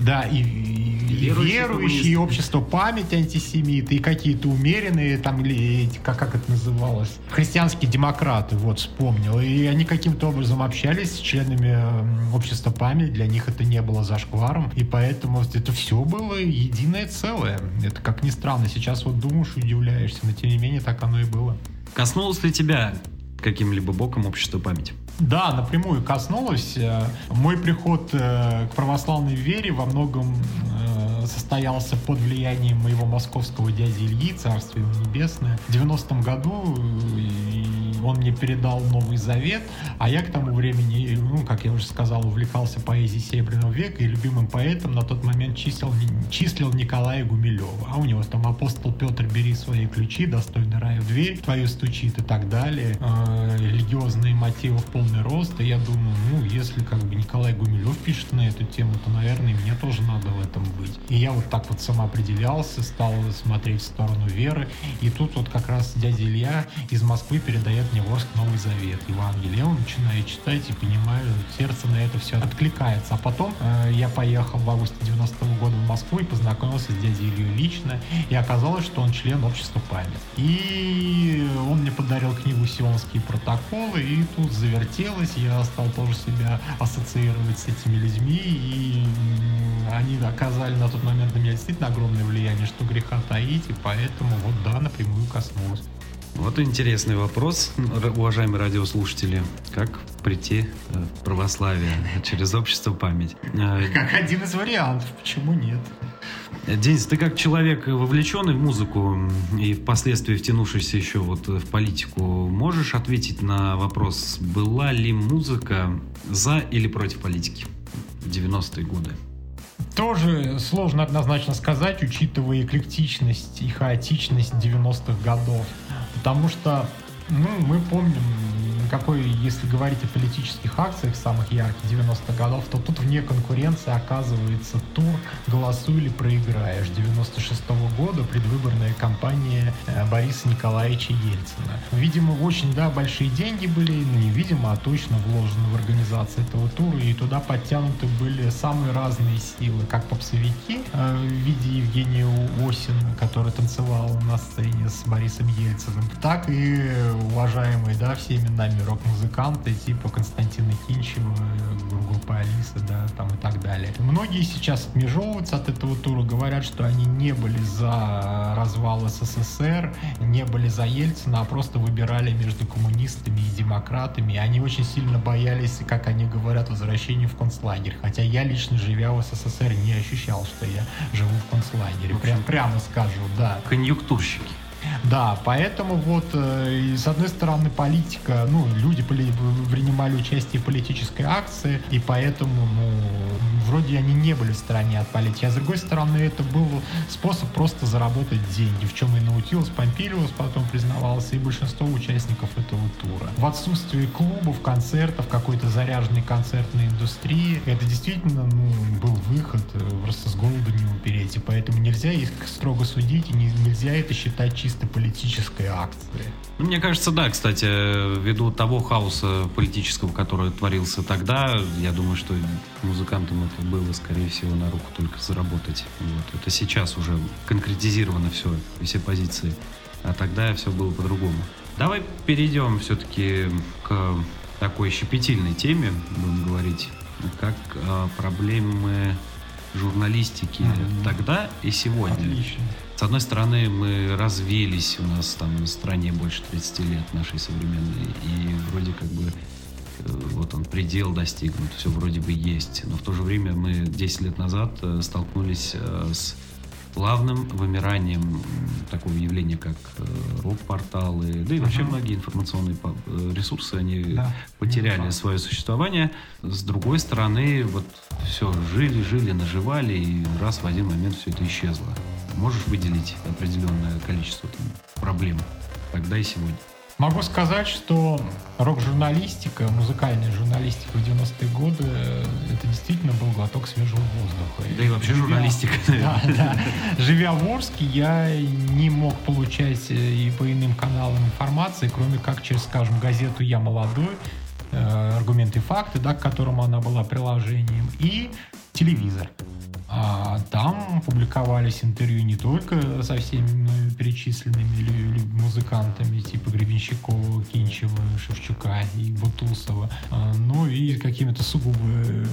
да, и, и верующие, верующие и общество память антисемиты, и какие-то умеренные, там, или как, как это называлось, христианские демократы, вот, вспомнил. И они каким-то образом общались с членами общества память, для них это не было зашкваром, и поэтому это все было единое целое. Это, как ни странно, сейчас вот думаешь удивляешься, но тем не менее так оно и было. Коснулось ли тебя каким-либо боком общество память? Да, напрямую коснулось. Э, мой приход э, к православной вере во многом э, состоялся под влиянием моего московского дяди Ильи, царство небесное. В 90-м году он мне передал Новый Завет, а я к тому времени, ну, как я уже сказал, увлекался поэзией Серебряного века, и любимым поэтом на тот момент числил, числил Николая Гумилева. А у него там апостол Петр, бери свои ключи, достойный раю в дверь, твою стучит и так далее. Э, религиозные мотивы в полный рост, и я думаю, ну, если как бы Николай Гумилев пишет на эту тему, то, наверное, мне тоже надо в этом быть. И я вот так вот самоопределялся, стал смотреть в сторону веры, и тут вот как раз дядя Илья из Москвы передает мне воск Новый Завет, Евангелие. Я начинаю читать и понимаю, сердце на это все откликается. А потом э, я поехал в августе 90 -го года в Москву и познакомился с дядей Ильей лично. И оказалось, что он член общества память. И он мне подарил книгу «Сионские протоколы», и тут завертелось. Я стал тоже себя ассоциировать с этими людьми, и они оказали на тот момент на меня действительно огромное влияние, что греха таить, и поэтому вот да, напрямую коснулось. Вот интересный вопрос, уважаемые радиослушатели. Как прийти э, в православие через общество память? Э, как один из вариантов, почему нет? Денис, ты как человек вовлеченный в музыку и впоследствии втянувшийся еще вот в политику, можешь ответить на вопрос, была ли музыка за или против политики в 90-е годы? Тоже сложно однозначно сказать, учитывая эклектичность и хаотичность 90-х годов. Потому что ну, мы помним какой, если говорить о политических акциях самых ярких 90-х годов, то тут вне конкуренции оказывается тур «Голосуй или проиграешь» 96 -го года, предвыборная кампания э, Бориса Николаевича Ельцина. Видимо, очень, да, большие деньги были, ну, не видимо, а точно вложены в организацию этого тура, и туда подтянуты были самые разные силы, как попсовики э, в виде Евгения Осин, который танцевал на сцене с Борисом Ельциным, так и уважаемые, да, всеми нами рок-музыканты типа Константина Кинчева, группы Алиса, да, там и так далее. Многие сейчас отмежевываются от этого тура, говорят, что они не были за развал СССР, не были за Ельцина, а просто выбирали между коммунистами и демократами. И они очень сильно боялись, как они говорят, возвращения в концлагерь. Хотя я лично, живя в СССР, не ощущал, что я живу в концлагере. Прям, прямо скажу, да. Конъюнктурщики. Да, поэтому вот, э, с одной стороны, политика, ну, люди принимали участие в политической акции, и поэтому, ну, вроде они не были в стороне от политики. А с другой стороны, это был способ просто заработать деньги, в чем и наутилус Помпилиус потом признавался, и большинство участников этого тура. В отсутствии клубов, концертов, какой-то заряженной концертной индустрии, это действительно ну, был выход, э, просто с голоду не умереть, и поэтому нельзя их строго судить, и не- нельзя это считать чисто политической акцией. Ну, Мне кажется, да, кстати, ввиду того хаоса политического, который творился тогда, я думаю, что музыкантам это было, скорее всего, на руку только заработать. Вот. Это сейчас уже конкретизировано все, все позиции. А тогда все было по-другому. Давай перейдем все-таки к такой щепетильной теме, будем говорить, как а, проблемы журналистики Мгм. тогда и сегодня. Отлично. С одной стороны, мы развелись, у нас там в стране больше 30 лет нашей современной, и вроде как бы э, вот он предел достигнут, все вроде бы есть. Но в то же время мы 10 лет назад э, столкнулись э, с плавным вымиранием такого явления, как рок-порталы, да и вообще Мгм. многие информационные ресурсы, они Да. потеряли да. свое существование. С другой стороны, вот все, жили, жили, наживали, и раз в один момент все это исчезло. Можешь выделить определенное количество там, проблем тогда и сегодня? Могу сказать, что рок-журналистика, музыкальная журналистика в 90-е годы, э, это действительно был глоток свежего воздуха. Да и вообще Живя- журналистика, Да, да. Живя в Орске, я не мог получать э, и по иным каналам информации, кроме как через, скажем, газету «Я молодой», э, аргументы и факты, да, к которому она была приложением, и телевизор. А там публиковались интервью не только со всеми перечисленными музыкантами, типа Гребенщикова, Кинчева, Шевчука и Бутусова, а, но и какими-то сугубо э,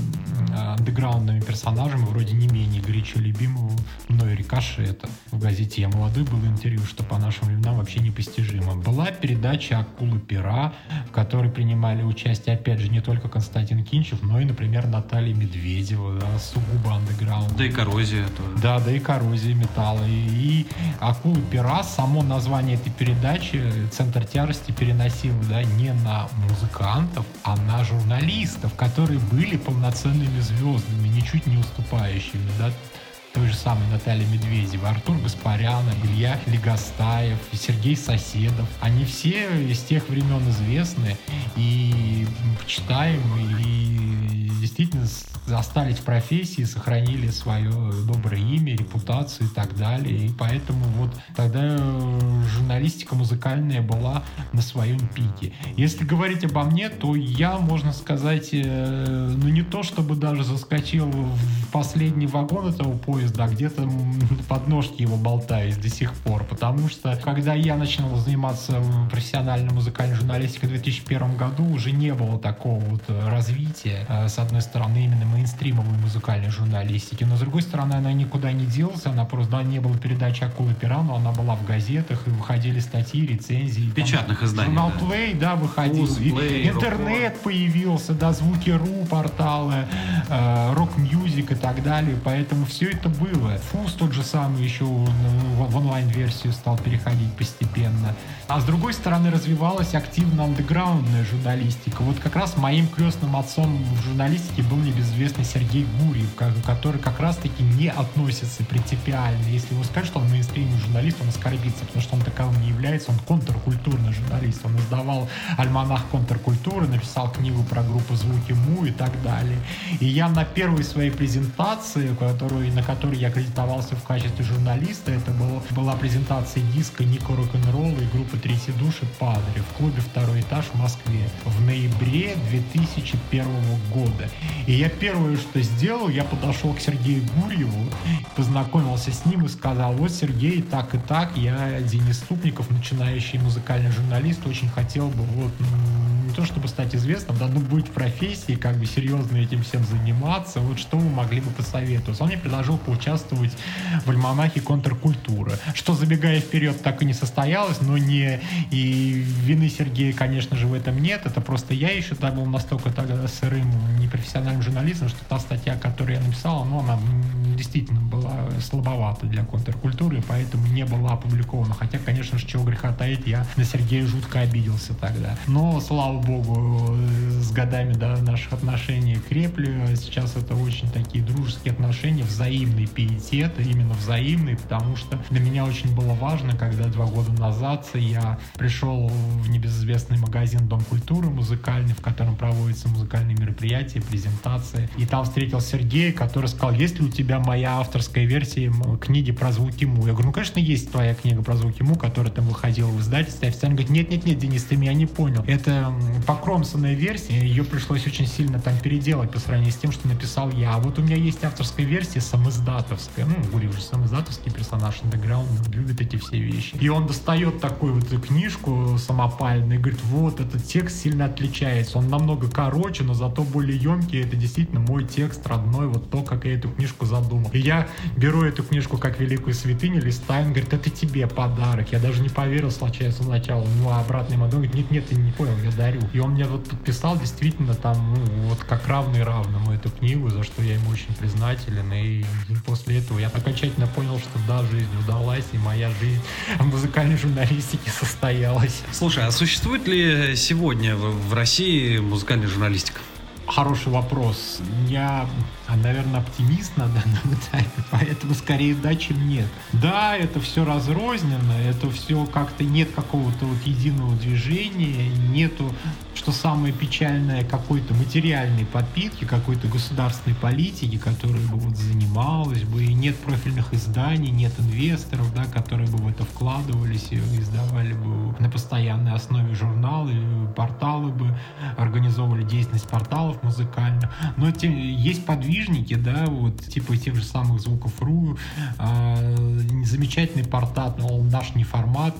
андеграундными персонажами, вроде не менее горячо любимого мной Рикошета. В газете «Я молодой» было интервью, что по нашим временам вообще непостижимо. Была передача «Акула пера», в которой принимали участие, опять же, не только Константин Кинчев, но и, например, Наталья Медведева, да, сугубо андеграунд. Да и коррозия тоже. Да, да и коррозия металла. И, и акулы пера, само название этой передачи, центр тяжести переносил да, не на музыкантов, а на журналистов, которые были полноценными звездами, ничуть не уступающими, да, той же самой Натальи Медведевой, Артур Гаспарянов, Илья Легостаев, Сергей Соседов. Они все из тех времен известны и почитаемы, и действительно остались в профессии, сохранили свое доброе имя, репутацию и так далее. И поэтому вот тогда э, журналистика музыкальная была на своем пике. Если говорить обо мне, то я, можно сказать, э, ну не то чтобы даже заскочил в последний вагон этого поезда, а где-то подножке его болтаюсь до сих пор. Потому что когда я начинал заниматься профессиональной музыкальной журналистикой в 2001 году, уже не было такого вот э, развития, э, с одной стороны, именно мейнстримовой музыкальной журналистики, но с другой стороны, она никуда не делась, она просто, да, не было передачи «Акулы пера», но она была в газетах, и выходили статьи, рецензии. Печатных изданий, Журнал да. Play, да, выходил. И Play, интернет появился, да, звуки.ру, порталы, э, рок-мьюзик и так далее. Поэтому все это было. Фуз тот же самый еще в, в онлайн-версию стал переходить постепенно. А с другой стороны развивалась активно андеграундная журналистика. Вот как раз моим крестным отцом в журналистике был небезызвестный Сергей Гурьев, который как раз-таки не относится принципиально. Если его скажут, что он мейнстримный журналист, он оскорбится, потому что он таковым не является, он контркультурный журналист. Он издавал альманах контркультуры, написал книгу про группу «Звуки Му» и так далее. И я на первой своей презентации, которую, на которой я аккредитовался в качестве журналиста, это было, была презентация диска Нико Рок-н-ролл и группы «Третьи души» Падре в клубе «Второй этаж» в Москве в ноябре 2001 года. И я первое, что сделал, я подошел к Сергею Гурьеву, познакомился с ним и сказал, вот, Сергей, так и так, я Денис Ступников, начинающий музыкальный журналист, очень хотел бы вот не то чтобы стать известным, да, ну быть в профессии, как бы серьезно этим всем заниматься, вот что вы могли бы посоветовать? Он мне предложил поучаствовать в альманахе контркультуры, что, забегая вперед, так и не состоялось, но не и вины Сергея, конечно же, в этом нет, это просто я еще тогда был настолько тогда сырым непрофессиональным журналистом, что та статья, которую я написал, ну, она действительно была слабовата для контркультуры, поэтому не была опубликована. Хотя, конечно же, чего греха таить, я на Сергея жутко обиделся тогда. Но, слава богу, с годами да, наших отношений крепли. Сейчас это очень такие дружеские отношения, взаимный пиетет, именно взаимный, потому что для меня очень было важно, когда два года назад я пришел в небезызвестный магазин Дом культуры музыкальный, в котором проводятся музыкальные мероприятия, презентации. И там встретил Сергея, который сказал, есть ли у тебя моя авторская версия книги про звуки Му? Я говорю, ну, конечно, есть твоя книга про звуки Му, которая там выходила в издательстве. Официально говорит, нет-нет-нет, Денис, ты меня не понял. Это покромсанная версия, ее пришлось очень сильно там переделать по сравнению с тем, что написал я. А вот у меня есть авторская версия, самоиздатовская. Ну, говорю уже, самоиздатовский персонаж, андеграунд, любит эти все вещи. И он достает такую вот книжку самопальную и говорит, вот, этот текст сильно отличается. Он намного короче, но зато более емкий. Это действительно мой текст родной, вот то, как я эту книжку задумал. И я беру эту книжку как великую святыню, листаю, он говорит, это тебе подарок. Я даже не поверил сначала, сначала. Ну, а обратный ему говорит, нет, нет, ты не понял, я дарю. И он мне вот подписал действительно там, ну, вот как равный равному эту книгу, за что я ему очень признателен. И после этого я окончательно понял, что да, жизнь удалась, и моя жизнь в музыкальной журналистике состоялась. Слушай, а существует ли сегодня в России музыкальная журналистика? Хороший вопрос. Я наверное, оптимист на данном этапе, поэтому скорее да, чем нет. Да, это все разрознено, это все как-то нет какого-то вот единого движения, нету, что самое печальное, какой-то материальной подпитки, какой-то государственной политики, которая бы вот занималась бы, и нет профильных изданий, нет инвесторов, да, которые бы в это вкладывались и издавали бы на постоянной основе журналы, порталы бы, организовывали деятельность порталов музыкальных. Но тем, есть подвижники, да, вот типа тех же самых звуков РУ, э, замечательный портат, но он наш не формат,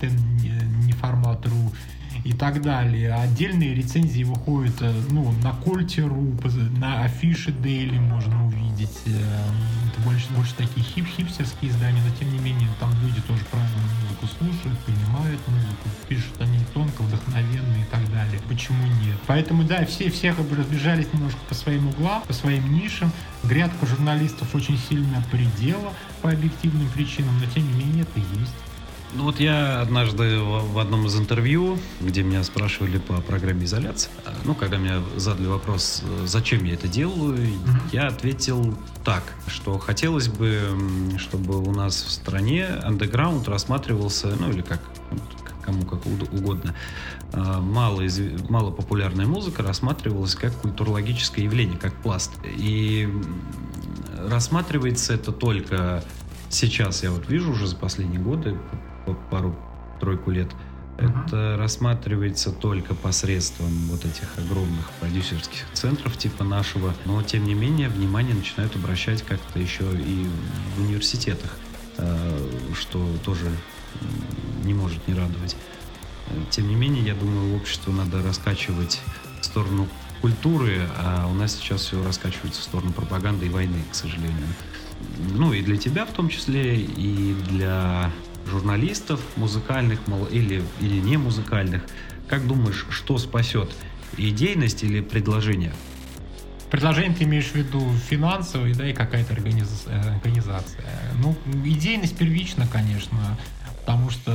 и так далее. Отдельные рецензии выходят э, ну, на Кольте.ру, на Афише Дейли можно увидеть. Э, это больше, больше такие хип хипстерские издания, но тем не менее там люди тоже правильно музыку слушают, понимают музыку, пишут они тонко, вдохновенно и так далее. Почему нет? Поэтому да, все, все как бы разбежались немножко по своим углам, по своим нишам. Грядка журналистов очень сильно предела по объективным причинам, но тем не менее это есть. Ну вот я однажды в одном из интервью, где меня спрашивали по программе изоляции, ну, когда меня задали вопрос, зачем я это делаю, mm-hmm. я ответил так, что хотелось бы, чтобы у нас в стране андеграунд рассматривался, ну, или как кому как угодно, а, мало, мало популярная музыка рассматривалась как культурологическое явление, как пласт. И рассматривается это только сейчас, я вот вижу уже за последние годы, пару-тройку лет, uh-huh. это рассматривается только посредством вот этих огромных продюсерских центров типа нашего, но тем не менее внимание начинают обращать как-то еще и в университетах, э, что тоже не может не радовать. Тем не менее, я думаю, обществу надо раскачивать в сторону культуры, а у нас сейчас все раскачивается в сторону пропаганды и войны, к сожалению. Ну и для тебя в том числе, и для журналистов музыкальных или, или не музыкальных. Как думаешь, что спасет? Идейность или предложение? Предложение ты имеешь в виду финансовый, да, и какая-то организация. организация. Ну, идейность первична, конечно. Потому что,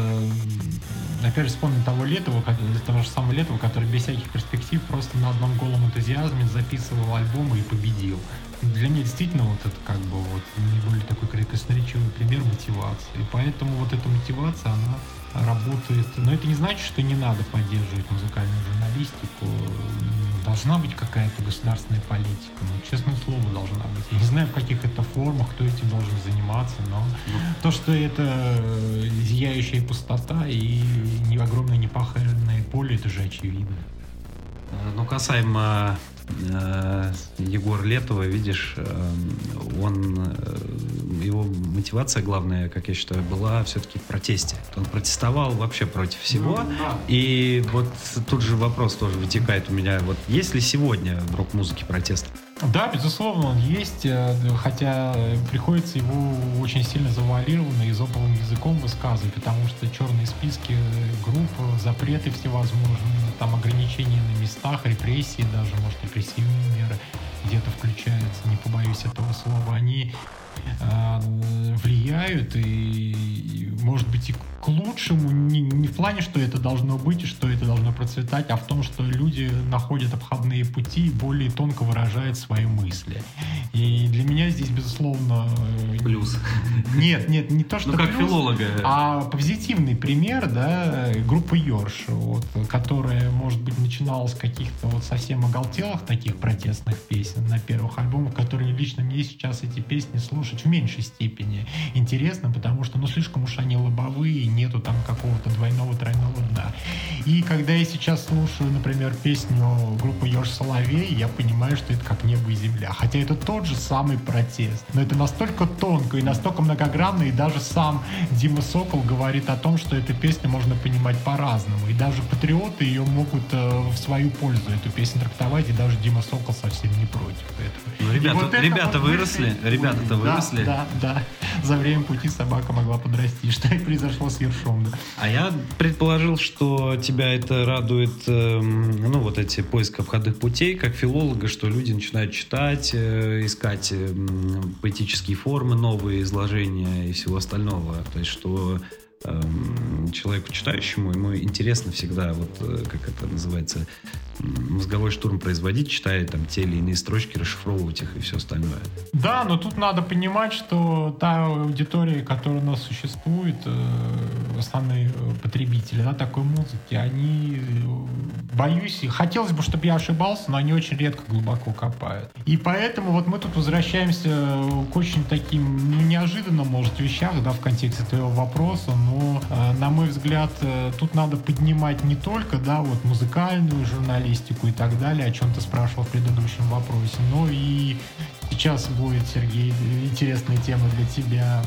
опять же, вспомню того Летова, того же самого Летова, который без всяких перспектив просто на одном голом энтузиазме записывал альбомы и победил. Для меня действительно вот это как бы вот наиболее такой красноречивый пример мотивации. И поэтому вот эта мотивация, она работает. Но это не значит, что не надо поддерживать музыкальную журналистику. Должна быть какая-то государственная политика. Ну, честное слово, должна быть. Я не знаю, в каких это формах, кто этим должен заниматься, но ну. то, что это зияющая пустота и огромное непаханное поле, это же очевидно. Э, Ну, касаемо э, Егора Летова, видишь, э, он, его мотивация главная, как я считаю, была все-таки в протесте. Он протестовал вообще против всего. Ну, да. И вот тут же вопрос тоже вытекает у меня. Вот есть ли сегодня в рок-музыке протест? Да, безусловно, он есть, э, хотя приходится его очень сильно завуалированно и зоповым языком высказывать, потому что черные списки э, групп, запреты всевозможные, там ограничения на местах, репрессии даже, может, репрессивные меры где-то включаются, не побоюсь этого слова, они влияют и, может быть, и к лучшему не, не в плане, что это должно быть и что это должно процветать, а в том, что люди находят обходные пути и более тонко выражают свои мысли. И для меня здесь, безусловно... э, Плюс. Нет, нет, не то, что Ну, как плюс, филолога. а позитивный пример, да, группы Йорш, вот, которая, может быть, начиналась с каких-то вот совсем оголтелых таких протестных песен на первых альбомах, которые лично мне сейчас эти песни слушать в меньшей степени интересно, потому что, ну, слишком уж они лобовые, нету там какого-то двойного, тройного дна. И когда я сейчас слушаю, например, песню группы Йорш Соловей, я понимаю, что это как небо и земля. Хотя это тот же самый протест. Но это настолько тонко и настолько многогранно, и даже сам Дима Сокол говорит о том, что эту песню можно понимать по-разному. И даже патриоты ее могут э, в свою пользу эту песню трактовать, и даже Дима Сокол совсем не против этого. Ну, ребята- вот ребята вот выросли, ребята-то Да, выросли. Да, да. За время пути собака могла подрасти, что и произошло с Ершом. да. А я предположил, что тебя это радует, эм, ну, вот эти поиск обходных путей, как филолога, что люди начинают читать, э, искать эм, поэтические формы, новые изложения и всего остального. То есть, что эм, человеку читающему, ему интересно всегда, вот э, как это называется, мозговой штурм производить, читая там те или иные строчки, расшифровывать их и все остальное. Да, но тут надо понимать, что та аудитория, которая у нас существует, э, основные э, потребители да, такой музыки, они, э, боюсь, хотелось бы, чтобы я ошибался, но они очень редко глубоко копают. И поэтому вот мы тут возвращаемся к очень таким ну, неожиданным, может, вещах, да, в контексте твоего вопроса, но, на мой взгляд, тут надо поднимать не только, да, вот музыкальную журналистику и так далее, о чем ты спрашивал в предыдущем вопросе, но и Сейчас будет, Сергей, интересная тема для тебя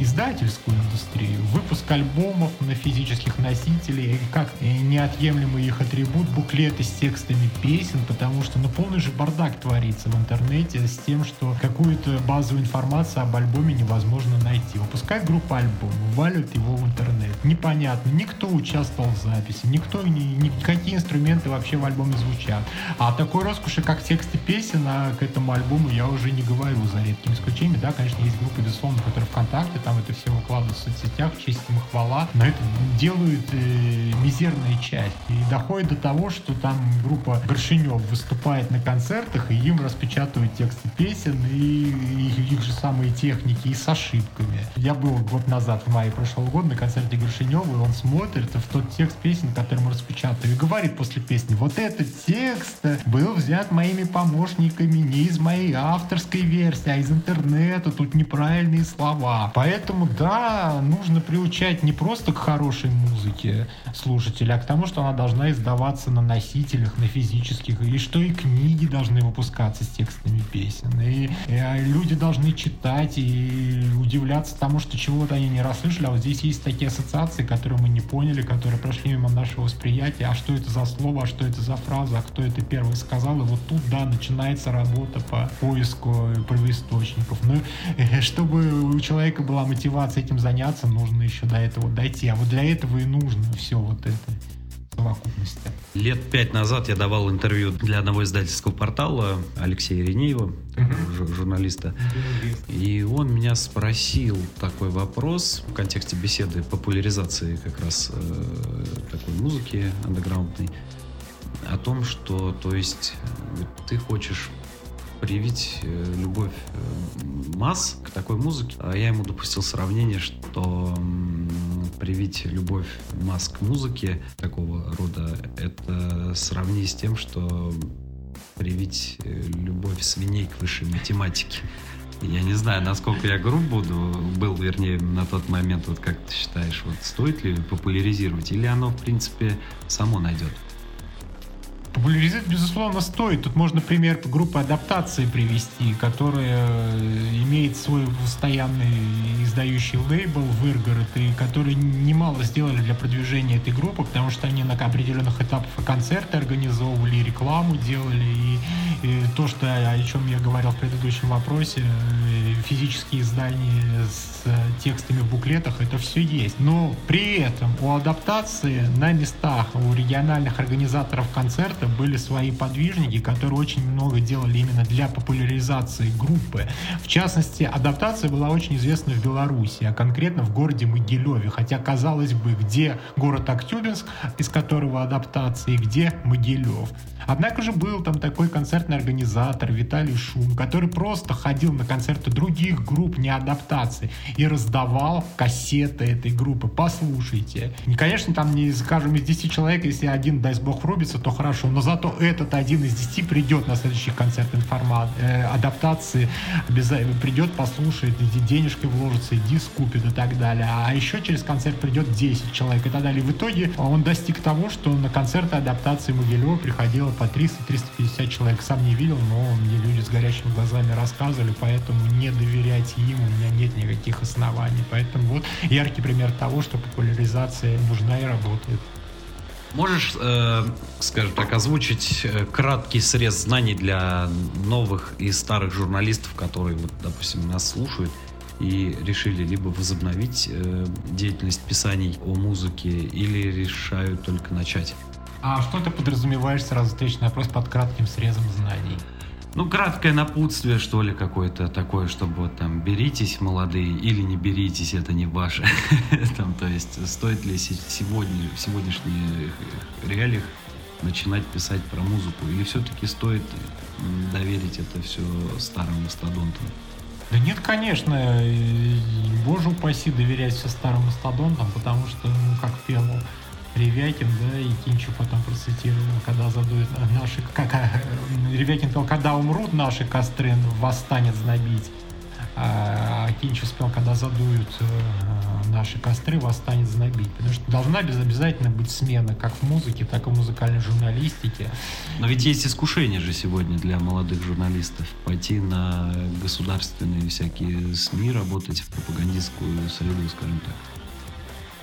издательскую индустрию. Выпуск альбомов на физических носителей, как неотъемлемый их атрибут, буклеты с текстами песен, потому что ну полный же бардак творится в интернете с тем, что какую-то базовую информацию об альбоме невозможно найти. Выпускает группа альбом, валят его в интернет. Непонятно, никто участвовал в записи, никто, ни, никакие инструменты вообще в альбоме звучат. А такой роскоши, как тексты песен, а к этому альбому я уже не говорю за редкими исключениями. Да, конечно, есть группы, безусловно, которые ВКонтакте, там это все выкладывают в соцсетях, честь им и хвала, но это делают э, мизерная часть. И доходит до того, что там группа Горшинев выступает на концертах, и им распечатывают тексты песен и, и их же самые техники, и с ошибками. Я был год назад, в мае прошлого года, на концерте Горшинева, и он смотрит в тот текст песен, который мы распечатали, и говорит после песни, вот этот текст был взят моими помощниками не из моей авторской версии, а из интернета, тут неправильные слова. Поэтому, да, нужно приучать не просто к хорошей музыке слушателя, а к тому, что она должна издаваться на носителях, на физических, и что и книги должны выпускаться с текстами песен. И, э, люди должны читать и удивляться тому, что чего-то они не расслышали, а вот здесь есть такие ассоциации, которые мы не поняли, которые прошли мимо нашего восприятия, а что это за слово, а что это за фраза, а кто это первый сказал, и вот тут, да, начинается работа по поиску первоисточников. Но э, чтобы у человека была мотивация этим заняться, нужно еще до этого дойти. А вот для этого и нужно все вот это совокупности. Лет пять назад я давал интервью для одного издательского портала Алексея Ренеева, жу- журналиста. И он меня спросил такой вопрос в контексте беседы популяризации как раз э, такой музыки андеграундной о том, что, то есть, вот ты хочешь привить э, любовь э, масс к такой музыке. А я ему допустил сравнение, что привить любовь масс к музыке такого рода, это сравни с тем, что привить э, любовь свиней к высшей математике. Я не знаю, насколько я груб буду, был, вернее, на тот момент, вот как ты считаешь, вот стоит ли популяризировать, или оно, в принципе, само найдет? Популяризировать, безусловно, стоит. Тут можно пример группы адаптации привести, которая э, имеет свой постоянный издающий лейбл Выргород, и которые немало сделали для продвижения этой группы, потому что они на определенных этапах концерты организовывали, и рекламу делали, и, и то, что, о чем я говорил в предыдущем вопросе, э, физические издания с текстами в буклетах, это все есть. Но при этом у адаптации на местах, у региональных организаторов концерта были свои подвижники, которые очень много делали именно для популяризации группы. В частности, адаптация была очень известна в Беларуси, а конкретно в городе Могилеве. Хотя, казалось бы, где город Актюбинск, из которого адаптация, и где Могилев. Однако же был там такой концертный организатор Виталий Шум, который просто ходил на концерты других групп не адаптации и раздавал кассеты этой группы. Послушайте. И, конечно, там не, скажем, из 10 человек, если один, дай бог, врубится, то хорошо, но зато этот один из 10 придет на следующий концерт информат, э, адаптации, обязательно придет, послушает, денежкой вложится, диск купит и так далее. А еще через концерт придет 10 человек и так далее. И в итоге он достиг того, что на концерты адаптации Могилева приходило по 300-350 человек. Сам не видел, но мне люди с горящими глазами рассказывали, поэтому не доверять им у меня нет никаких оснований. Поэтому вот яркий пример того, что популяризация нужна и работает. Можешь, э, скажем так, озвучить э, краткий срез знаний для новых и старых журналистов, которые, вот, допустим, нас слушают и решили либо возобновить э, деятельность писаний о музыке или решают только начать? А что ты подразумеваешь, сразу встречный вопрос, под кратким срезом знаний? Ну, краткое напутствие, что ли, какое-то такое, чтобы вот там беритесь, молодые, или не беритесь, это не ваше. там, то есть, стоит ли сегодня, в сегодняшних реалиях начинать писать про музыку, или все-таки стоит доверить это все старым мастодонтам? Да нет, конечно, боже упаси доверять все старым мастодонтам, потому что, ну, как пел Ревякин, да, и Кинчев потом процитировал, когда задует наши, как Ревякин сказал, когда умрут наши костры, восстанет знобить. А Кинчев спел, когда задуют э, наши костры, восстанет знобить. Потому что должна обязательно быть смена как в музыке, так и в музыкальной журналистике. Но ведь есть искушение же сегодня для молодых журналистов пойти на государственные всякие СМИ, работать в пропагандистскую среду, скажем так.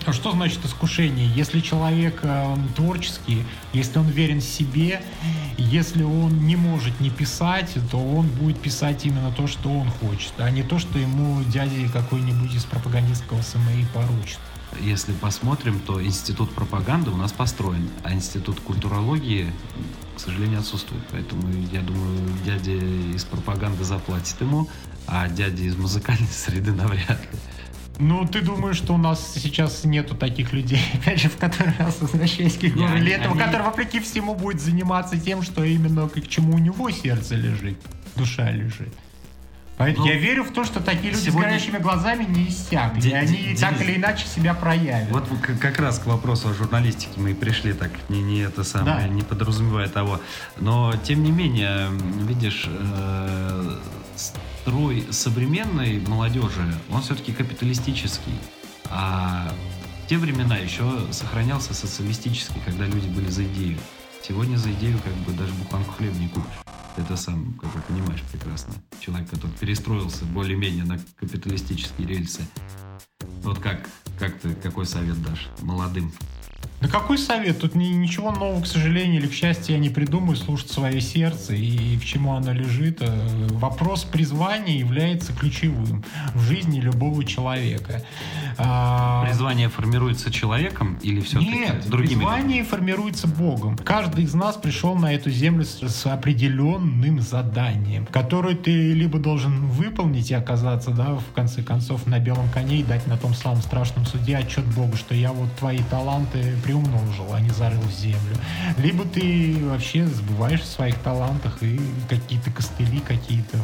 А что значит искушение? Если человек э, творческий, если он верен себе, если он не может не писать, то он будет писать именно то, что он хочет, а не то, что ему дядя какой-нибудь из пропагандистского СМИ поручит. Если посмотрим, то институт пропаганды у нас построен, а институт культурологии, к сожалению, отсутствует. Поэтому я думаю, дядя из пропаганды заплатит ему, а дядя из музыкальной среды навряд ли. Ну, ты думаешь, что у нас сейчас нету таких людей, опять же, в который раз возвращаясь к Егору Не, Летову, они- который, вопреки всему, будет заниматься тем, что именно к чему у него сердце лежит, душа лежит. Поэтому Ну, я верю в то, что такие люди сегодня- с горящими глазами не иссякнут, и Ди- они ди- так или иначе себя проявят. Вот как раз к вопросу о журналистике мы и пришли так, не, не это самое, Да. не подразумевая того. Но, тем не менее, видишь, э, строй современной молодежи, он все-таки капиталистический. А в те времена еще сохранялся социалистический, когда люди были за идею. Сегодня за идею как бы даже буханку хлеба не купишь. Это сам, как бы понимаешь прекрасно. Человек, который перестроился более-менее на капиталистические рельсы. Вот как, как ты, какой совет дашь молодым? Да какой совет? Тут ни- ничего нового, к сожалению или к счастью, я не придумаю. Слушать свое сердце и, к чему оно лежит. Э, Вопрос призвания является ключевым в жизни любого человека. А, Призвание формируется человеком или все-таки Нет, другими? призвание формируется Богом. Каждый из нас пришел на эту землю с, с определенным заданием, которое ты либо должен выполнить и оказаться, да, в конце концов, на белом коне и дать на том самом страшном суде отчет Богу, что я вот твои таланты приумножил, а не зарыл в землю. Либо ты вообще забываешь о своих талантах и какие-то костыли, какие-то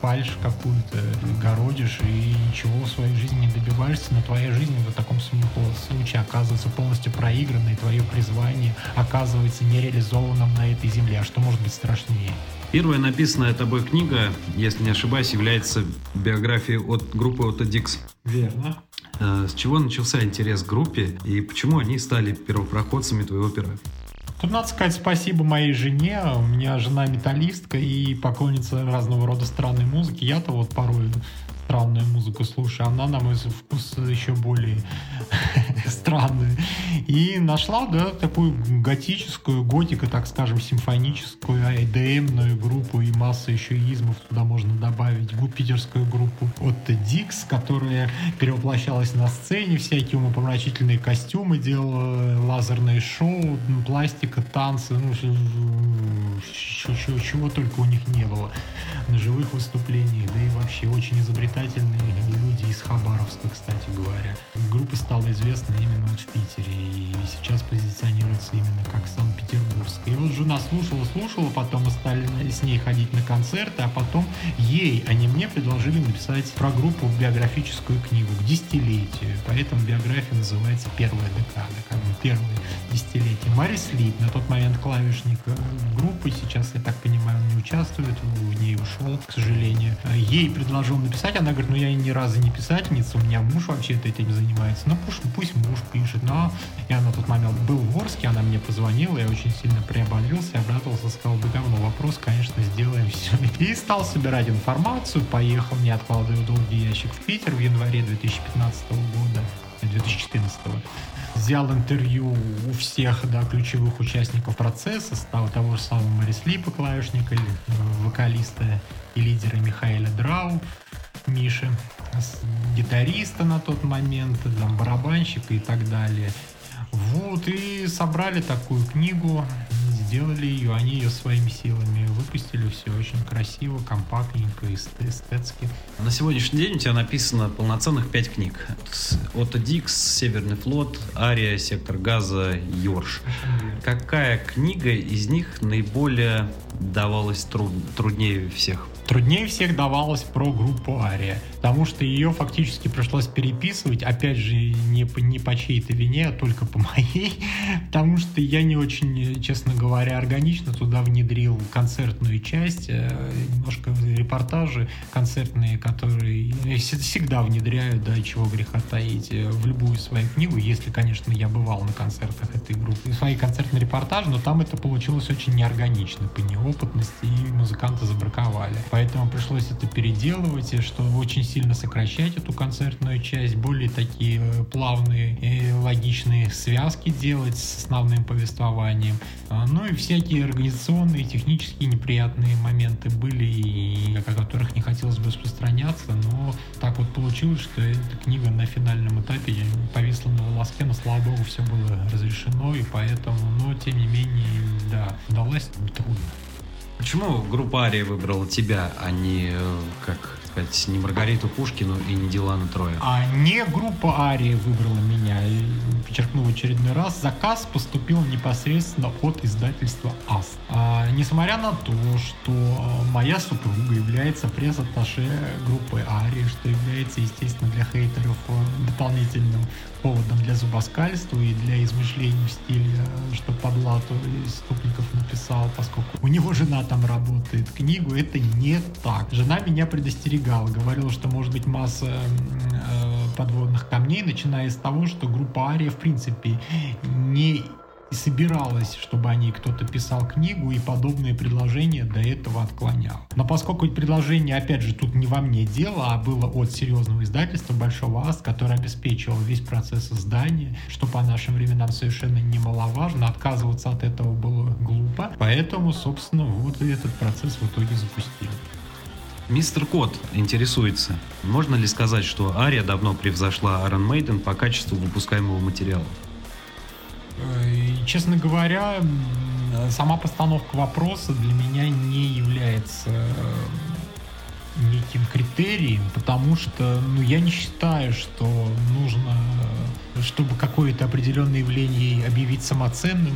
фальш какую-то городишь и ничего в своей жизни не добиваешься, но твоя жизнь в таком случае оказывается полностью проигранной, твое призвание оказывается нереализованным на этой земле. А что может быть страшнее? Первая написанная тобой книга, если не ошибаюсь, является биографией от группы Dix. Верно. Э, С чего начался интерес к группе и почему они стали первопроходцами твоего пера? Тут надо сказать спасибо моей жене. У меня жена металлистка и поклонница разного рода странной музыки. Я-то вот порой странную музыку слушаю, она, на мой вкус, еще более странную. И нашла, да, такую готическую, готику, так скажем, симфоническую, EDM-ную группу и массу еще измов туда можно добавить. Питерскую группу от Dix, которая перевоплощалась на сцене, всякие умопомрачительные костюмы делала, лазерные шоу, пластика, танцы, ну, чего, чего только у них не было на живых выступлениях, да и вообще очень изобретательные люди из Хабаровска, кстати говоря. Группа стала известна именно в Питере и сейчас позиционируется именно как Санкт-Петербургская. Вот жена слушала, слушала, потом мы стали с ней ходить на концерты, а потом ей, а не мне, предложили написать про группу биографическую книгу к десятилетию. Поэтому биография называется «Первая декада», как бы первое десятилетие. Марис Лит, на тот момент клавишник э, группы, сейчас, я так понимаю, он не участвует, в ней ушел, к сожалению. Ей предложил написать, она говорит, ну я ни разу не писательница, у меня муж вообще-то этим занимается. Ну пусть, пусть муж пишет. Но я на тот момент был в Орске, она мне позвонила, я очень сильно приободрился, обрадовался, сказал, да говно, вопрос, конечно, сделаем все. И стал собирать информацию, поехал, не откладывая долгий ящик в Питер в январе 2015 года, 2014 взял интервью у всех да, ключевых участников процесса, стал того же самого Морис Липа, клавишника, вокалиста и лидера Михаила Драу, Миши, гитариста на тот момент, там, барабанщика и так далее. Вот, и собрали такую книгу, сделали ее, они ее своими силами выпустили, все очень красиво, компактненько, эстетски. На сегодняшний день у тебя написано полноценных пять книг. От Дикс, Северный флот, Ария, Сектор газа, Йорш. Какая книга из них наиболее давалась труд, труднее всех? Труднее всех давалось про группу Ария, потому что ее фактически пришлось переписывать, опять же, не по, не по чьей-то вине, а только по моей, потому что я не очень, честно говоря, органично туда внедрил концертную часть, э, немножко репортажи концертные, которые всегда внедряю, да, чего греха таить, э, в любую свою книгу, если, конечно, я бывал на концертах этой группы. Свои концертные репортажи, но там это получилось очень неорганично по неопытности, и музыканты забраковали. Поэтому пришлось это переделывать, и что очень сильно сокращать эту концертную часть, более такие э, плавные и логичные связки делать с основным повествованием. А, ну и всякие организационные, технические неприятные моменты были, и о которых не хотелось бы распространяться, но так вот получилось, что эта книга на финальном этапе повисла на волоске, но слава богу все было разрешено, и поэтому, но тем не менее, да, удалось трудно. Почему группа Ария выбрала тебя, а не, э, как сказать, не Маргариту Пушкину и не Дилана Троя? А не группа Ария выбрала меня. И, подчеркну очередной раз, заказ поступил непосредственно от издательства АС. А, несмотря на то, что моя супруга является пресс-атташе группы Ария, что является, естественно, для хейтеров дополнительным поводом для зубоскальства и для измышлений в стиле, что по блату Ступников написал, поскольку у него жена там работает книгу, это не так. Жена меня предостерегала, говорила, что может быть масса э, подводных камней, начиная с того, что группа Ария в принципе не и собиралась, чтобы о ней кто-то писал книгу, и подобные предложения до этого отклонял. Но поскольку предложение, опять же, тут не во мне дело, а было от серьезного издательства Большого АС, которое обеспечивало весь процесс издания, что по нашим временам совершенно немаловажно, отказываться от этого было глупо, поэтому, собственно, вот и этот процесс в итоге запустили. Мистер Кот интересуется, можно ли сказать, что Ария давно превзошла Iron Maiden по качеству выпускаемого материала? Честно говоря, сама постановка вопроса для меня не является э, неким критерием, потому что ну, я не считаю, что нужно, чтобы какое-то определенное явление объявить самоценным,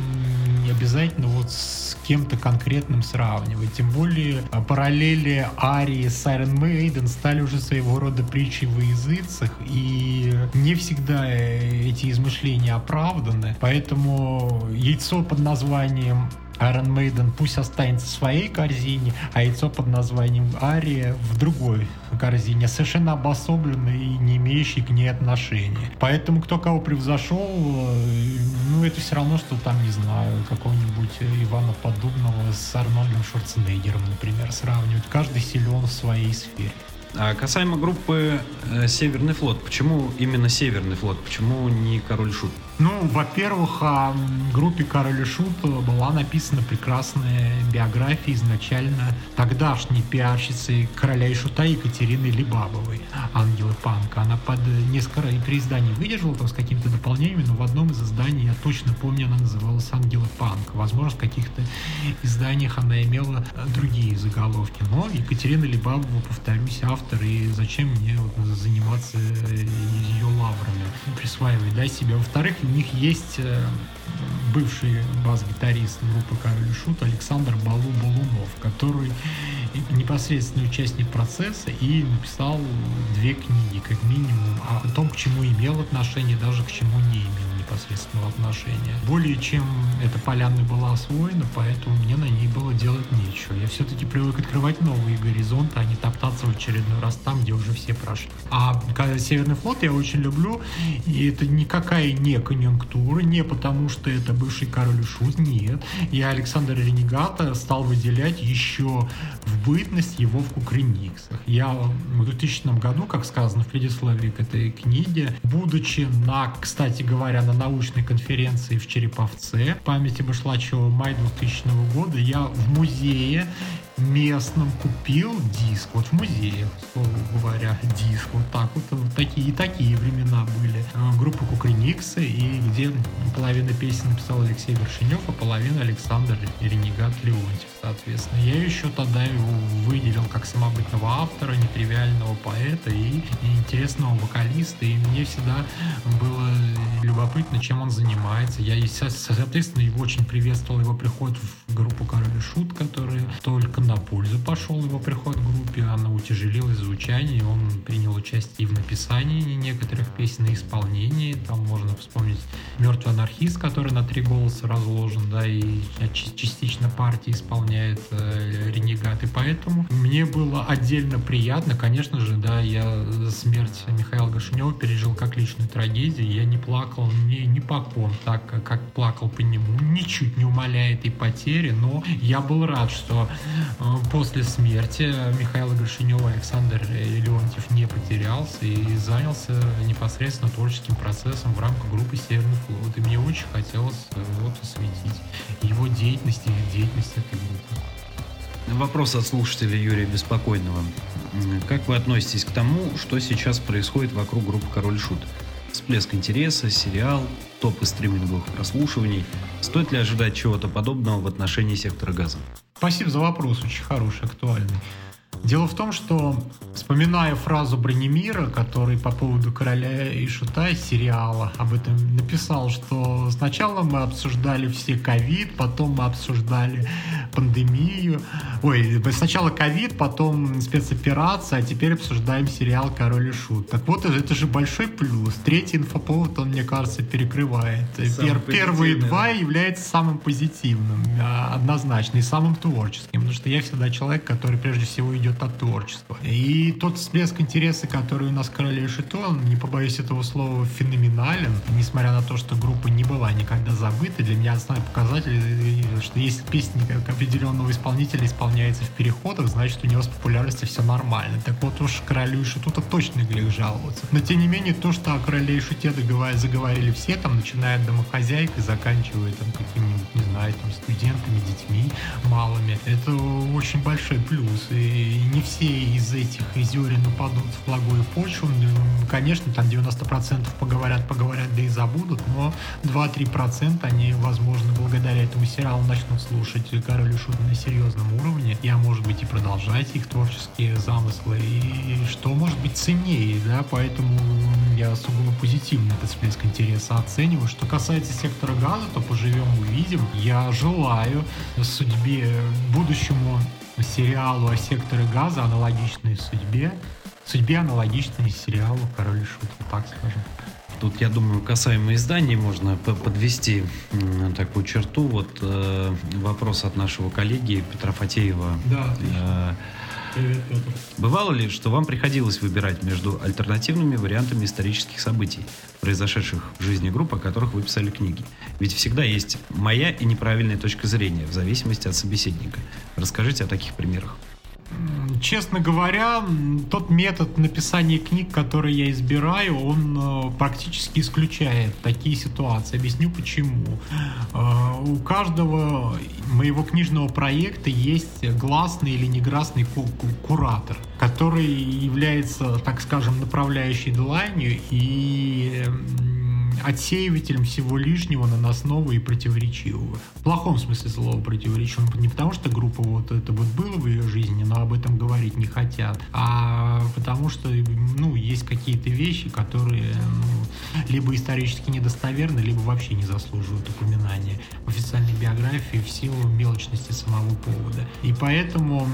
не обязательно вот с кем-то конкретным сравнивать. Тем более а, параллели Арии с Iron Maiden стали уже своего рода притчей во языцах, и не всегда э, эти измышления оправданы. Поэтому яйцо под названием Iron Maiden пусть останется в своей корзине, а яйцо под названием Ария в другой корзине, совершенно обособленной и не имеющей к ней отношения. Поэтому кто кого превзошел, э, ну это все равно, что там, не знаю, какого-нибудь Ивана Подобного с Арнольдом Шварценеггером, например, сравнивать. Каждый силен в своей сфере. А касаемо группы э, Северный флот, почему именно Северный флот, почему не Король Шут? Ну, во-первых, о группе Король и Шут была написана прекрасная биография изначально тогдашней пиарщицы короля и шута Екатерины Либабовой, Ангелы Панка. Она под несколько переизданий выдержала там с какими-то дополнениями, но в одном из изданий, я точно помню, она называлась Ангелы Панк. Возможно, в каких-то изданиях она имела другие заголовки. Но Екатерина Либабова, повторюсь, автор, и зачем мне вот заниматься ее лаврами, присваивать, да, себе. Во-вторых, у них есть э, бывший бас-гитарист группы Король Шут Александр Балу Балунов, который непосредственный участник процесса и написал две книги, как минимум, о том, к чему имел отношение, даже к чему не имел непосредственного отношения. Более чем эта поляна была освоена, поэтому мне на ней было делать нечего. Я все-таки привык открывать новые горизонты, а не топтаться в очередной раз там, где уже все прошли. А Северный флот я очень люблю, и это никакая не конъюнктура, не потому что это бывший король шут, нет. Я Александр Ренегата стал выделять еще в бытность его в Кукрыниксах. Я в 2000 году, как сказано в предисловии к этой книге, будучи на, кстати говоря, на научной конференции в Череповце в памяти Башлачева май 2000 года. Я в музее местном купил диск, вот в музее, слово говоря, диск, вот так вот, вот такие, такие времена были. Э, группа Кукрыниксы, и где половина песен написал Алексей Вершинев, а половина Александр Ренегат Леонтьев, соответственно. Я еще тогда его выделил как самобытного автора, нетривиального поэта и, и интересного вокалиста, и мне всегда было любопытно, чем он занимается. Я, соответственно, его очень приветствовал его приход в группу Король и Шут, который только на пользу пошел его приход в группе, она утяжелилась звучание, он принял участие и в написании некоторых песен, и исполнении, там можно вспомнить «Мертвый анархист», который на три голоса разложен, да, и частично партии исполняет э, «Ренегат», и поэтому мне было отдельно приятно, конечно же, да, я смерть Михаила Гашинева пережил как личную трагедию, я не плакал ни, ни по ком, так как плакал по нему, ничуть не умаляя этой потери, но я был рад, что Э, после смерти Михаила Горшинева Александр Леонтьев не потерялся и занялся непосредственно творческим процессом в рамках группы Северный флот. И мне очень хотелось э, вот осветить его деятельность и деятельность этой группы. Вопрос от слушателя Юрия Беспокойного. Как вы относитесь к тому, что сейчас происходит вокруг группы Король Шут? Всплеск интереса, сериал, топы стриминговых прослушиваний. Стоит ли ожидать чего-то подобного в отношении сектора газа? Спасибо за вопрос, очень хороший, актуальный. Дело в том, что, вспоминая фразу Бронемира, который по поводу «Короля и Шута» сериала об этом написал, что сначала мы обсуждали все ковид, потом мы обсуждали пандемию. Ой, сначала ковид, потом спецоперация, а теперь обсуждаем сериал «Король и Шут». Так вот, это же большой плюс. Третий инфоповод, он, мне кажется, перекрывает. Пер, первые два являются самым позитивным, а, однозначно, и самым творческим. Потому что я всегда человек, который прежде всего идет идет от творчества. И тот всплеск интереса, который у нас Королев Шитон, не побоюсь этого слова, феноменален. Несмотря на то, что группа не была никогда забыта, для меня основной показатель, что если песня как определенного исполнителя исполняется в переходах, значит у него с популярностью все нормально. Так вот уж Королю и Шиту-то точно грех жаловаться. Но тем не менее, то, что о Короле Шуте заговорили все, там, начиная от домохозяйкой, заканчивая там какими-нибудь, не знаю, там, студентами, детьми малыми, это очень большой плюс. И не все из этих зерен упадут в благую почву. Конечно, там 90% поговорят, поговорят, да и забудут, но 2-3% они, возможно, благодаря этому сериалу начнут слушать Король и на серьезном уровне, и, а может быть, и продолжать их творческие замыслы, и что может быть ценнее, да, поэтому я сугубо позитивно этот всплеск интереса оцениваю. Что касается сектора газа, то поживем увидим. Я желаю судьбе будущему сериалу о секторе газа, аналогичной судьбе. Судьбе аналогичной сериалу «Король и Шут», так скажем. Тут, я думаю, касаемо изданий можно подвести такую черту. Вот э, вопрос от нашего коллеги Петра Фатеева. Да, отлично. Бывало ли, что вам приходилось выбирать между альтернативными вариантами исторических событий, произошедших в жизни групп, о которых вы писали книги? Ведь всегда есть моя и неправильная точка зрения, в зависимости от собеседника. Расскажите о таких примерах. Честно говоря, тот метод написания книг, который я избираю, он э, практически исключает такие ситуации. Объясню почему. Э, у каждого моего книжного проекта есть гласный или негласный куратор, который является, так скажем, направляющей дланью и отсеивателем всего лишнего, наносного и противоречивого. В плохом смысле слова противоречивого. Не потому что группа вот это вот было в ее жизни, но об этом говорить не хотят, а потому что, ну, есть какие-то вещи, которые ну, либо исторически недостоверны, либо вообще не заслуживают упоминания в официальной биографии в силу мелочности самого повода. И поэтому,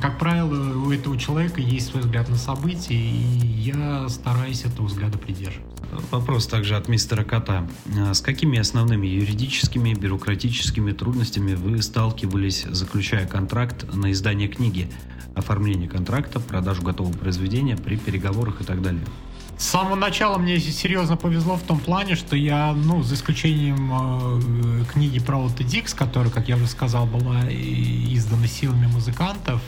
как правило, у этого человека есть свой взгляд на события, и я стараюсь этого взгляда придерживаться. Вопрос также от мистера Кота. А с какими основными юридическими, бюрократическими трудностями вы сталкивались, заключая контракт на издание книги, оформление контракта, продажу готового произведения при переговорах и так далее? С самого начала мне серьезно повезло в том плане, что я, ну, за исключением э, книги про Отто Дикс, которая, как я уже сказал, была издана силами музыкантов,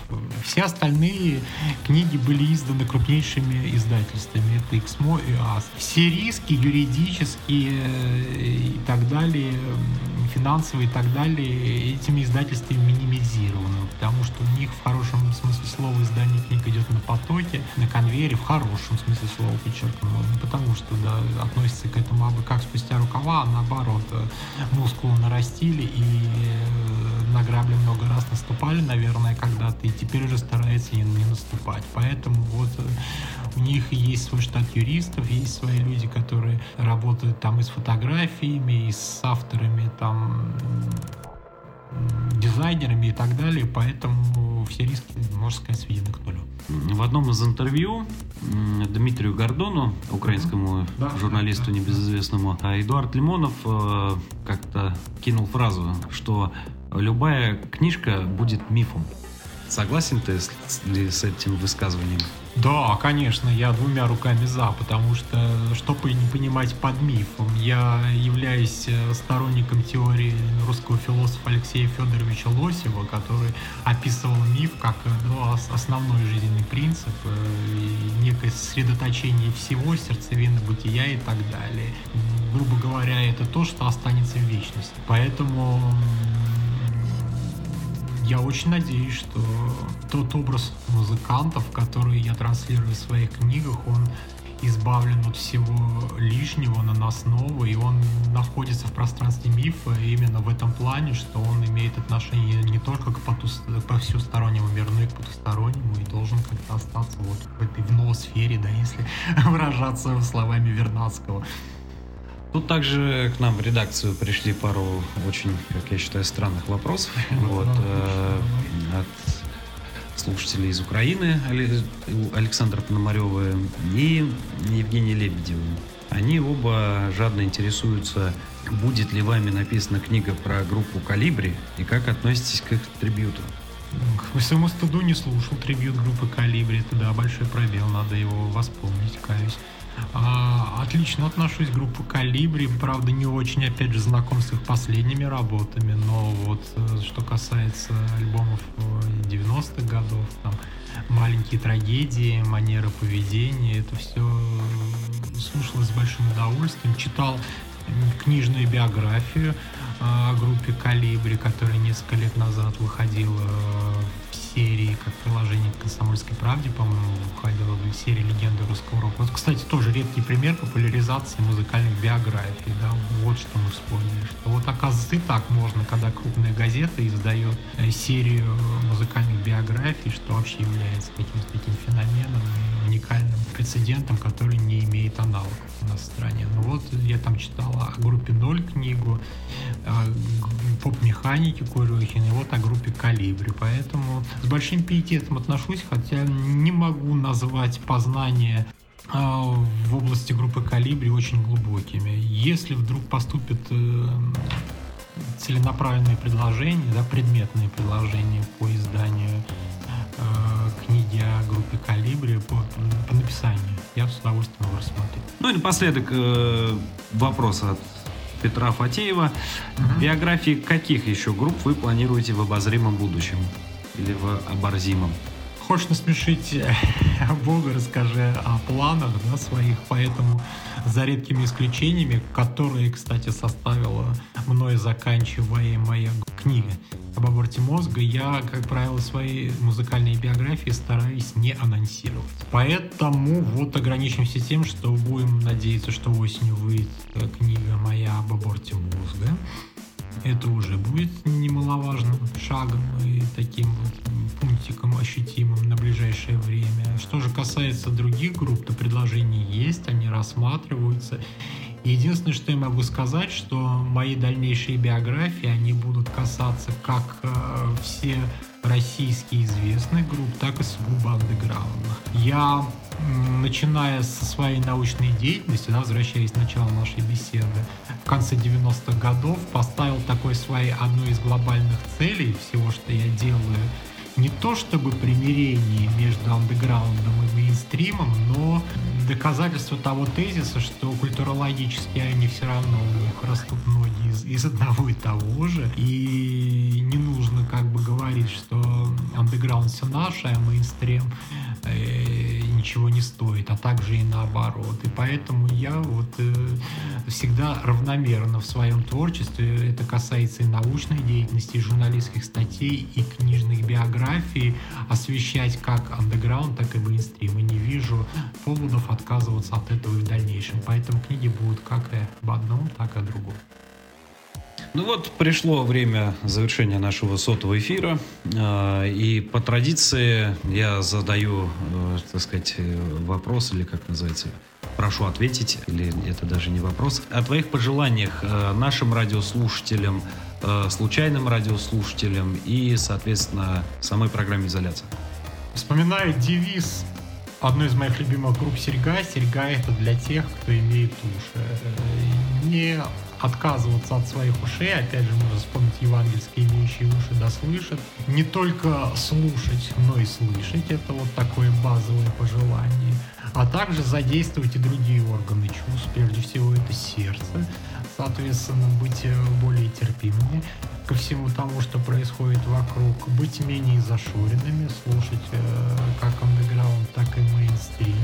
все остальные книги были изданы крупнейшими издательствами. Это Xmo и АС. Все риски юридические э, и так далее, финансовые и так далее, этими издательствами минимизированы, потому что у них в хорошем смысле слова издание книг идет на потоке, на конвейере, в хорошем смысле слова, подчеркну, не потому что да, относится к этому абы как спустя рукава, а наоборот, э, мускулы нарастили и э, на грабли много раз наступали, наверное, когда-то, и теперь уже стараются не, не наступать. Поэтому вот э, у них есть свой штат юристов, есть свои люди, которые работают там и с фотографиями, и с авторами там дизайнерами и так далее, поэтому все риски, можно сказать, сведены к нулю. В одном из интервью Дмитрию Гордону, украинскому да, журналисту небезызвестному, а Эдуард Лимонов э, как-то кинул фразу, что любая книжка будет мифом. Согласен ты ли с этим высказыванием? Да, конечно, я двумя руками за, потому что, чтобы не понимать под мифом, я являюсь э, сторонником теории русского философа Алексея Федоровича Лосева, который описывал миф как ну, основной жизненный принцип, э, некое сосредоточение всего, сердцевины бытия и так далее. Грубо говоря, это то, что останется в вечности. Поэтому я очень надеюсь, что тот образ музыкантов, который я транслирую в своих книгах, он избавлен от всего лишнего, наносного, и он находится в пространстве мифа именно в этом плане, что он имеет отношение не только к, поту... к всестороннему миру, но и к потустороннему, и должен как-то остаться вот в этой в ноосфере, да, если выражаться словами Вернадского. Тут также к нам в редакцию пришли пару очень, как я считаю, странных вопросов вот, э, от слушателей из Украины, Александра Пономарева и Евгения Лебедева. Они оба жадно интересуются, будет ли вами написана книга про группу «Калибри» и как относитесь к их трибюту. К своему стыду не слушал трибют группы «Калибри». Это, да, большой пробел, надо его восполнить, каюсь. А, отлично отношусь к группе Калибри, правда не очень, опять же, знаком с их последними работами, но вот э, что касается альбомов 90-х годов, там маленькие трагедии, манера поведения, это все э, слушалось с большим удовольствием, читал книжную биографию о группе Калибри, которая несколько лет назад выходила серии, как приложение к «Комсомольской правде», по-моему, выходила в серии «Легенды русского рока». Вот, кстати, тоже редкий пример популяризации музыкальных биографий, да, вот что мы вспомнили, что вот, оказывается, и так можно, когда крупная газета издает э, серию музыкальных биографий, что вообще является каким-то таким феноменом и уникальным прецедентом, который не имеет аналогов у нас в стране. Ну вот, я там читала о группе «Ноль» книгу, поп-механики Курехин, и вот о группе «Калибри», поэтому с большим пиететом отношусь, хотя не могу назвать познание а, в области группы «Калибри» очень глубокими. Если вдруг поступит э, целенаправленные предложения, да, предметные предложения по изданию книги о группе «Калибри» по, по написанию, я с удовольствием его рассмотрю. Ну и напоследок э, вопрос от Петра Фатеева. Угу. Биографии каких еще групп вы планируете в обозримом будущем? Или в оборзимом? Хочешь насмешить э, Бога, расскажи о планах да, своих, поэтому за редкими исключениями, которые, кстати, составила мной заканчиваемая книга об аборте мозга, я, как правило, свои музыкальные биографии стараюсь не анонсировать. Поэтому вот ограничимся тем, что будем надеяться, что осенью выйдет книга моя об аборте мозга. Это уже будет немаловажным шагом и таким вот пунктиком ощутимым на ближайшее время. Что же касается других групп, то предложения есть, они рассматриваются. Единственное, что я могу сказать, что мои дальнейшие биографии, они будут касаться как э, все российские известных групп, так и сугубо андеграундных. Я, начиная со своей научной деятельности, да, возвращаясь к началу нашей беседы, в конце 90-х годов поставил такой своей одной из глобальных целей всего, что я делаю, не то чтобы примирение между андеграундом и мейнстримом, но доказательство того тезиса, что культурологически они все равно у них растут ноги из, из одного и того же. И не нужно как бы говорить, что андеграунд все наше, а мейнстрим э, ничего не стоит, а также и наоборот. И поэтому я вот э, всегда равномерно в своем творчестве, это касается и научной деятельности, и журналистских статей, и книжных биографий, освещать как андеграунд, так и мейнстрим. И не вижу поводов отказываться от этого в дальнейшем. Поэтому книги будут как и об одном, так и о другом. Ну вот, пришло время завершения нашего сотого эфира. А, и по традиции я задаю, э, так сказать, вопрос, или как называется, прошу ответить, или это даже не вопрос, о твоих пожеланиях э, нашим радиослушателям, э, случайным радиослушателям и, соответственно, самой программе «Изоляция». Вспоминаю девиз одной из моих любимых групп «Серьга». «Серьга» — это для тех, кто имеет уши. Не отказываться от своих ушей. Опять же, можно вспомнить евангельские имеющие уши да слышат. Не только слушать, но и слышать. Это вот такое базовое пожелание. А также задействовать и другие органы чувств. Прежде всего, это сердце. Соответственно, быть э, более терпимыми ко всему тому, что происходит вокруг, быть менее зашоренными, слушать э, как андеграунд, так и мейнстрим.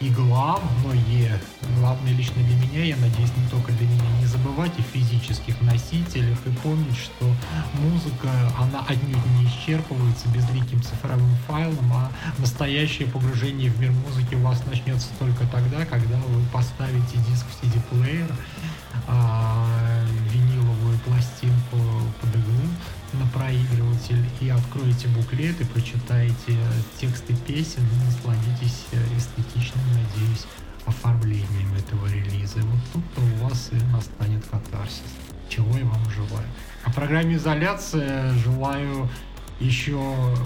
И главное, главное лично для меня, я надеюсь, не только для меня, не забывать о физических носителях и помнить, что музыка, она отнюдь не исчерпывается безликим цифровым файлом, а настоящее погружение в мир музыки у вас начнется только тогда, когда вы поставите диск в CD-плеер, а, виниловую пластинку под иглу, на проигрыватель и откроете буклет и прочитаете тексты песен и насладитесь эстетичным, надеюсь, оформлением этого релиза. Вот тут-то у вас и настанет катарсис, чего я вам желаю. О программе «Изоляция» желаю еще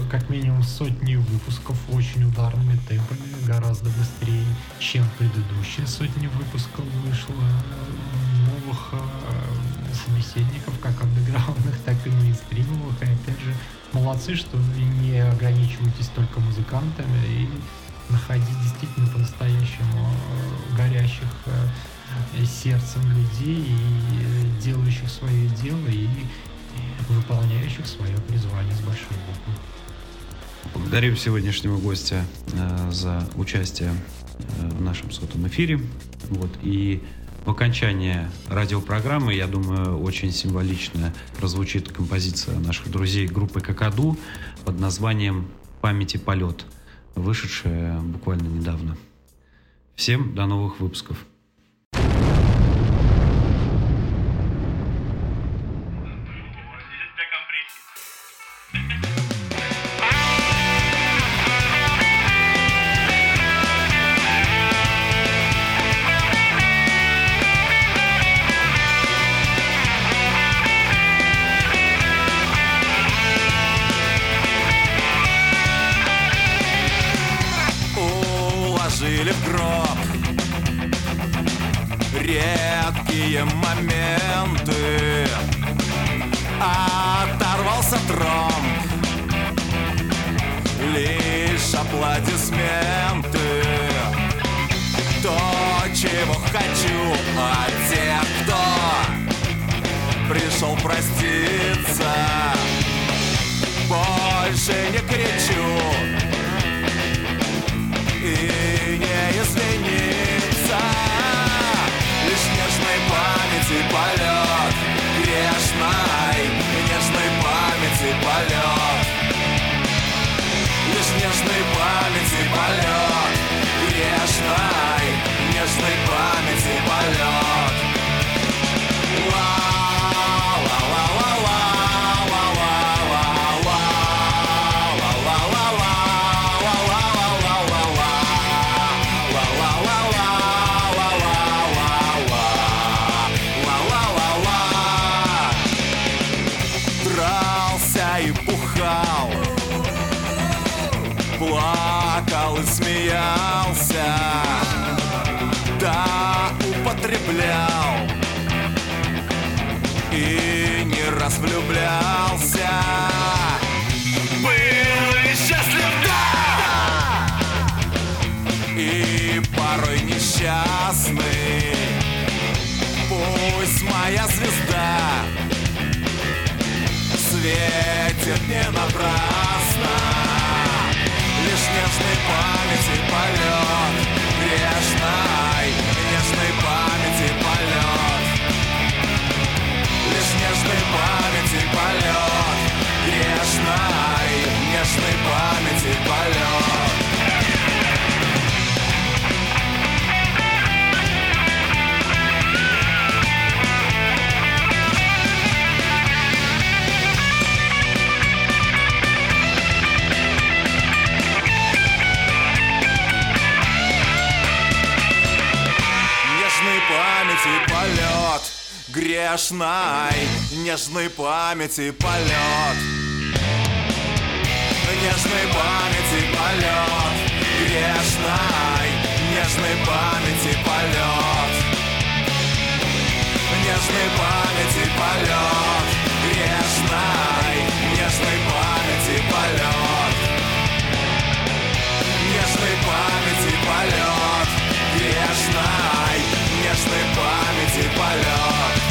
как минимум сотни выпусков очень ударными темпами, гораздо быстрее, чем предыдущие сотни выпусков вышло новых э, собеседников, как андеграундных, так и мейнстримовых. И опять же, молодцы, что вы не ограничиваетесь только музыкантами и находить действительно по-настоящему э, горящих э, сердцем людей и делающих свое дело и выполняющих свое призвание с большой буквы. Благодарю сегодняшнего гостя э, за участие э, в нашем сотом эфире. Вот, и в окончании радиопрограммы, я думаю, очень символично прозвучит композиция наших друзей группы «Какаду» под названием «Памяти полет», вышедшая буквально недавно. Всем до новых выпусков. уложили в хочу от тех, кто Пришел проститься. Больше не кричу И не извиниться. Лишь нежной памяти полет нежной памяти полет Грешной Нежной памяти полет. Нежной памяти полет. Грешной Нежной памяти полет. Нежной памяти полет. Грешной Нежной памяти полет. Нежной памяти полет. Грешной Нежной памяти полет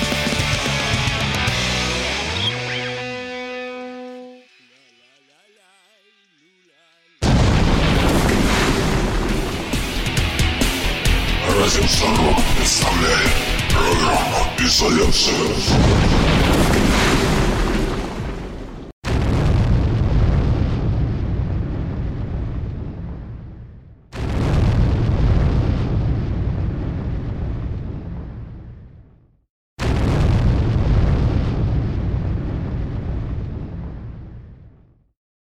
Радио Сорок представляет программу «Изоляция».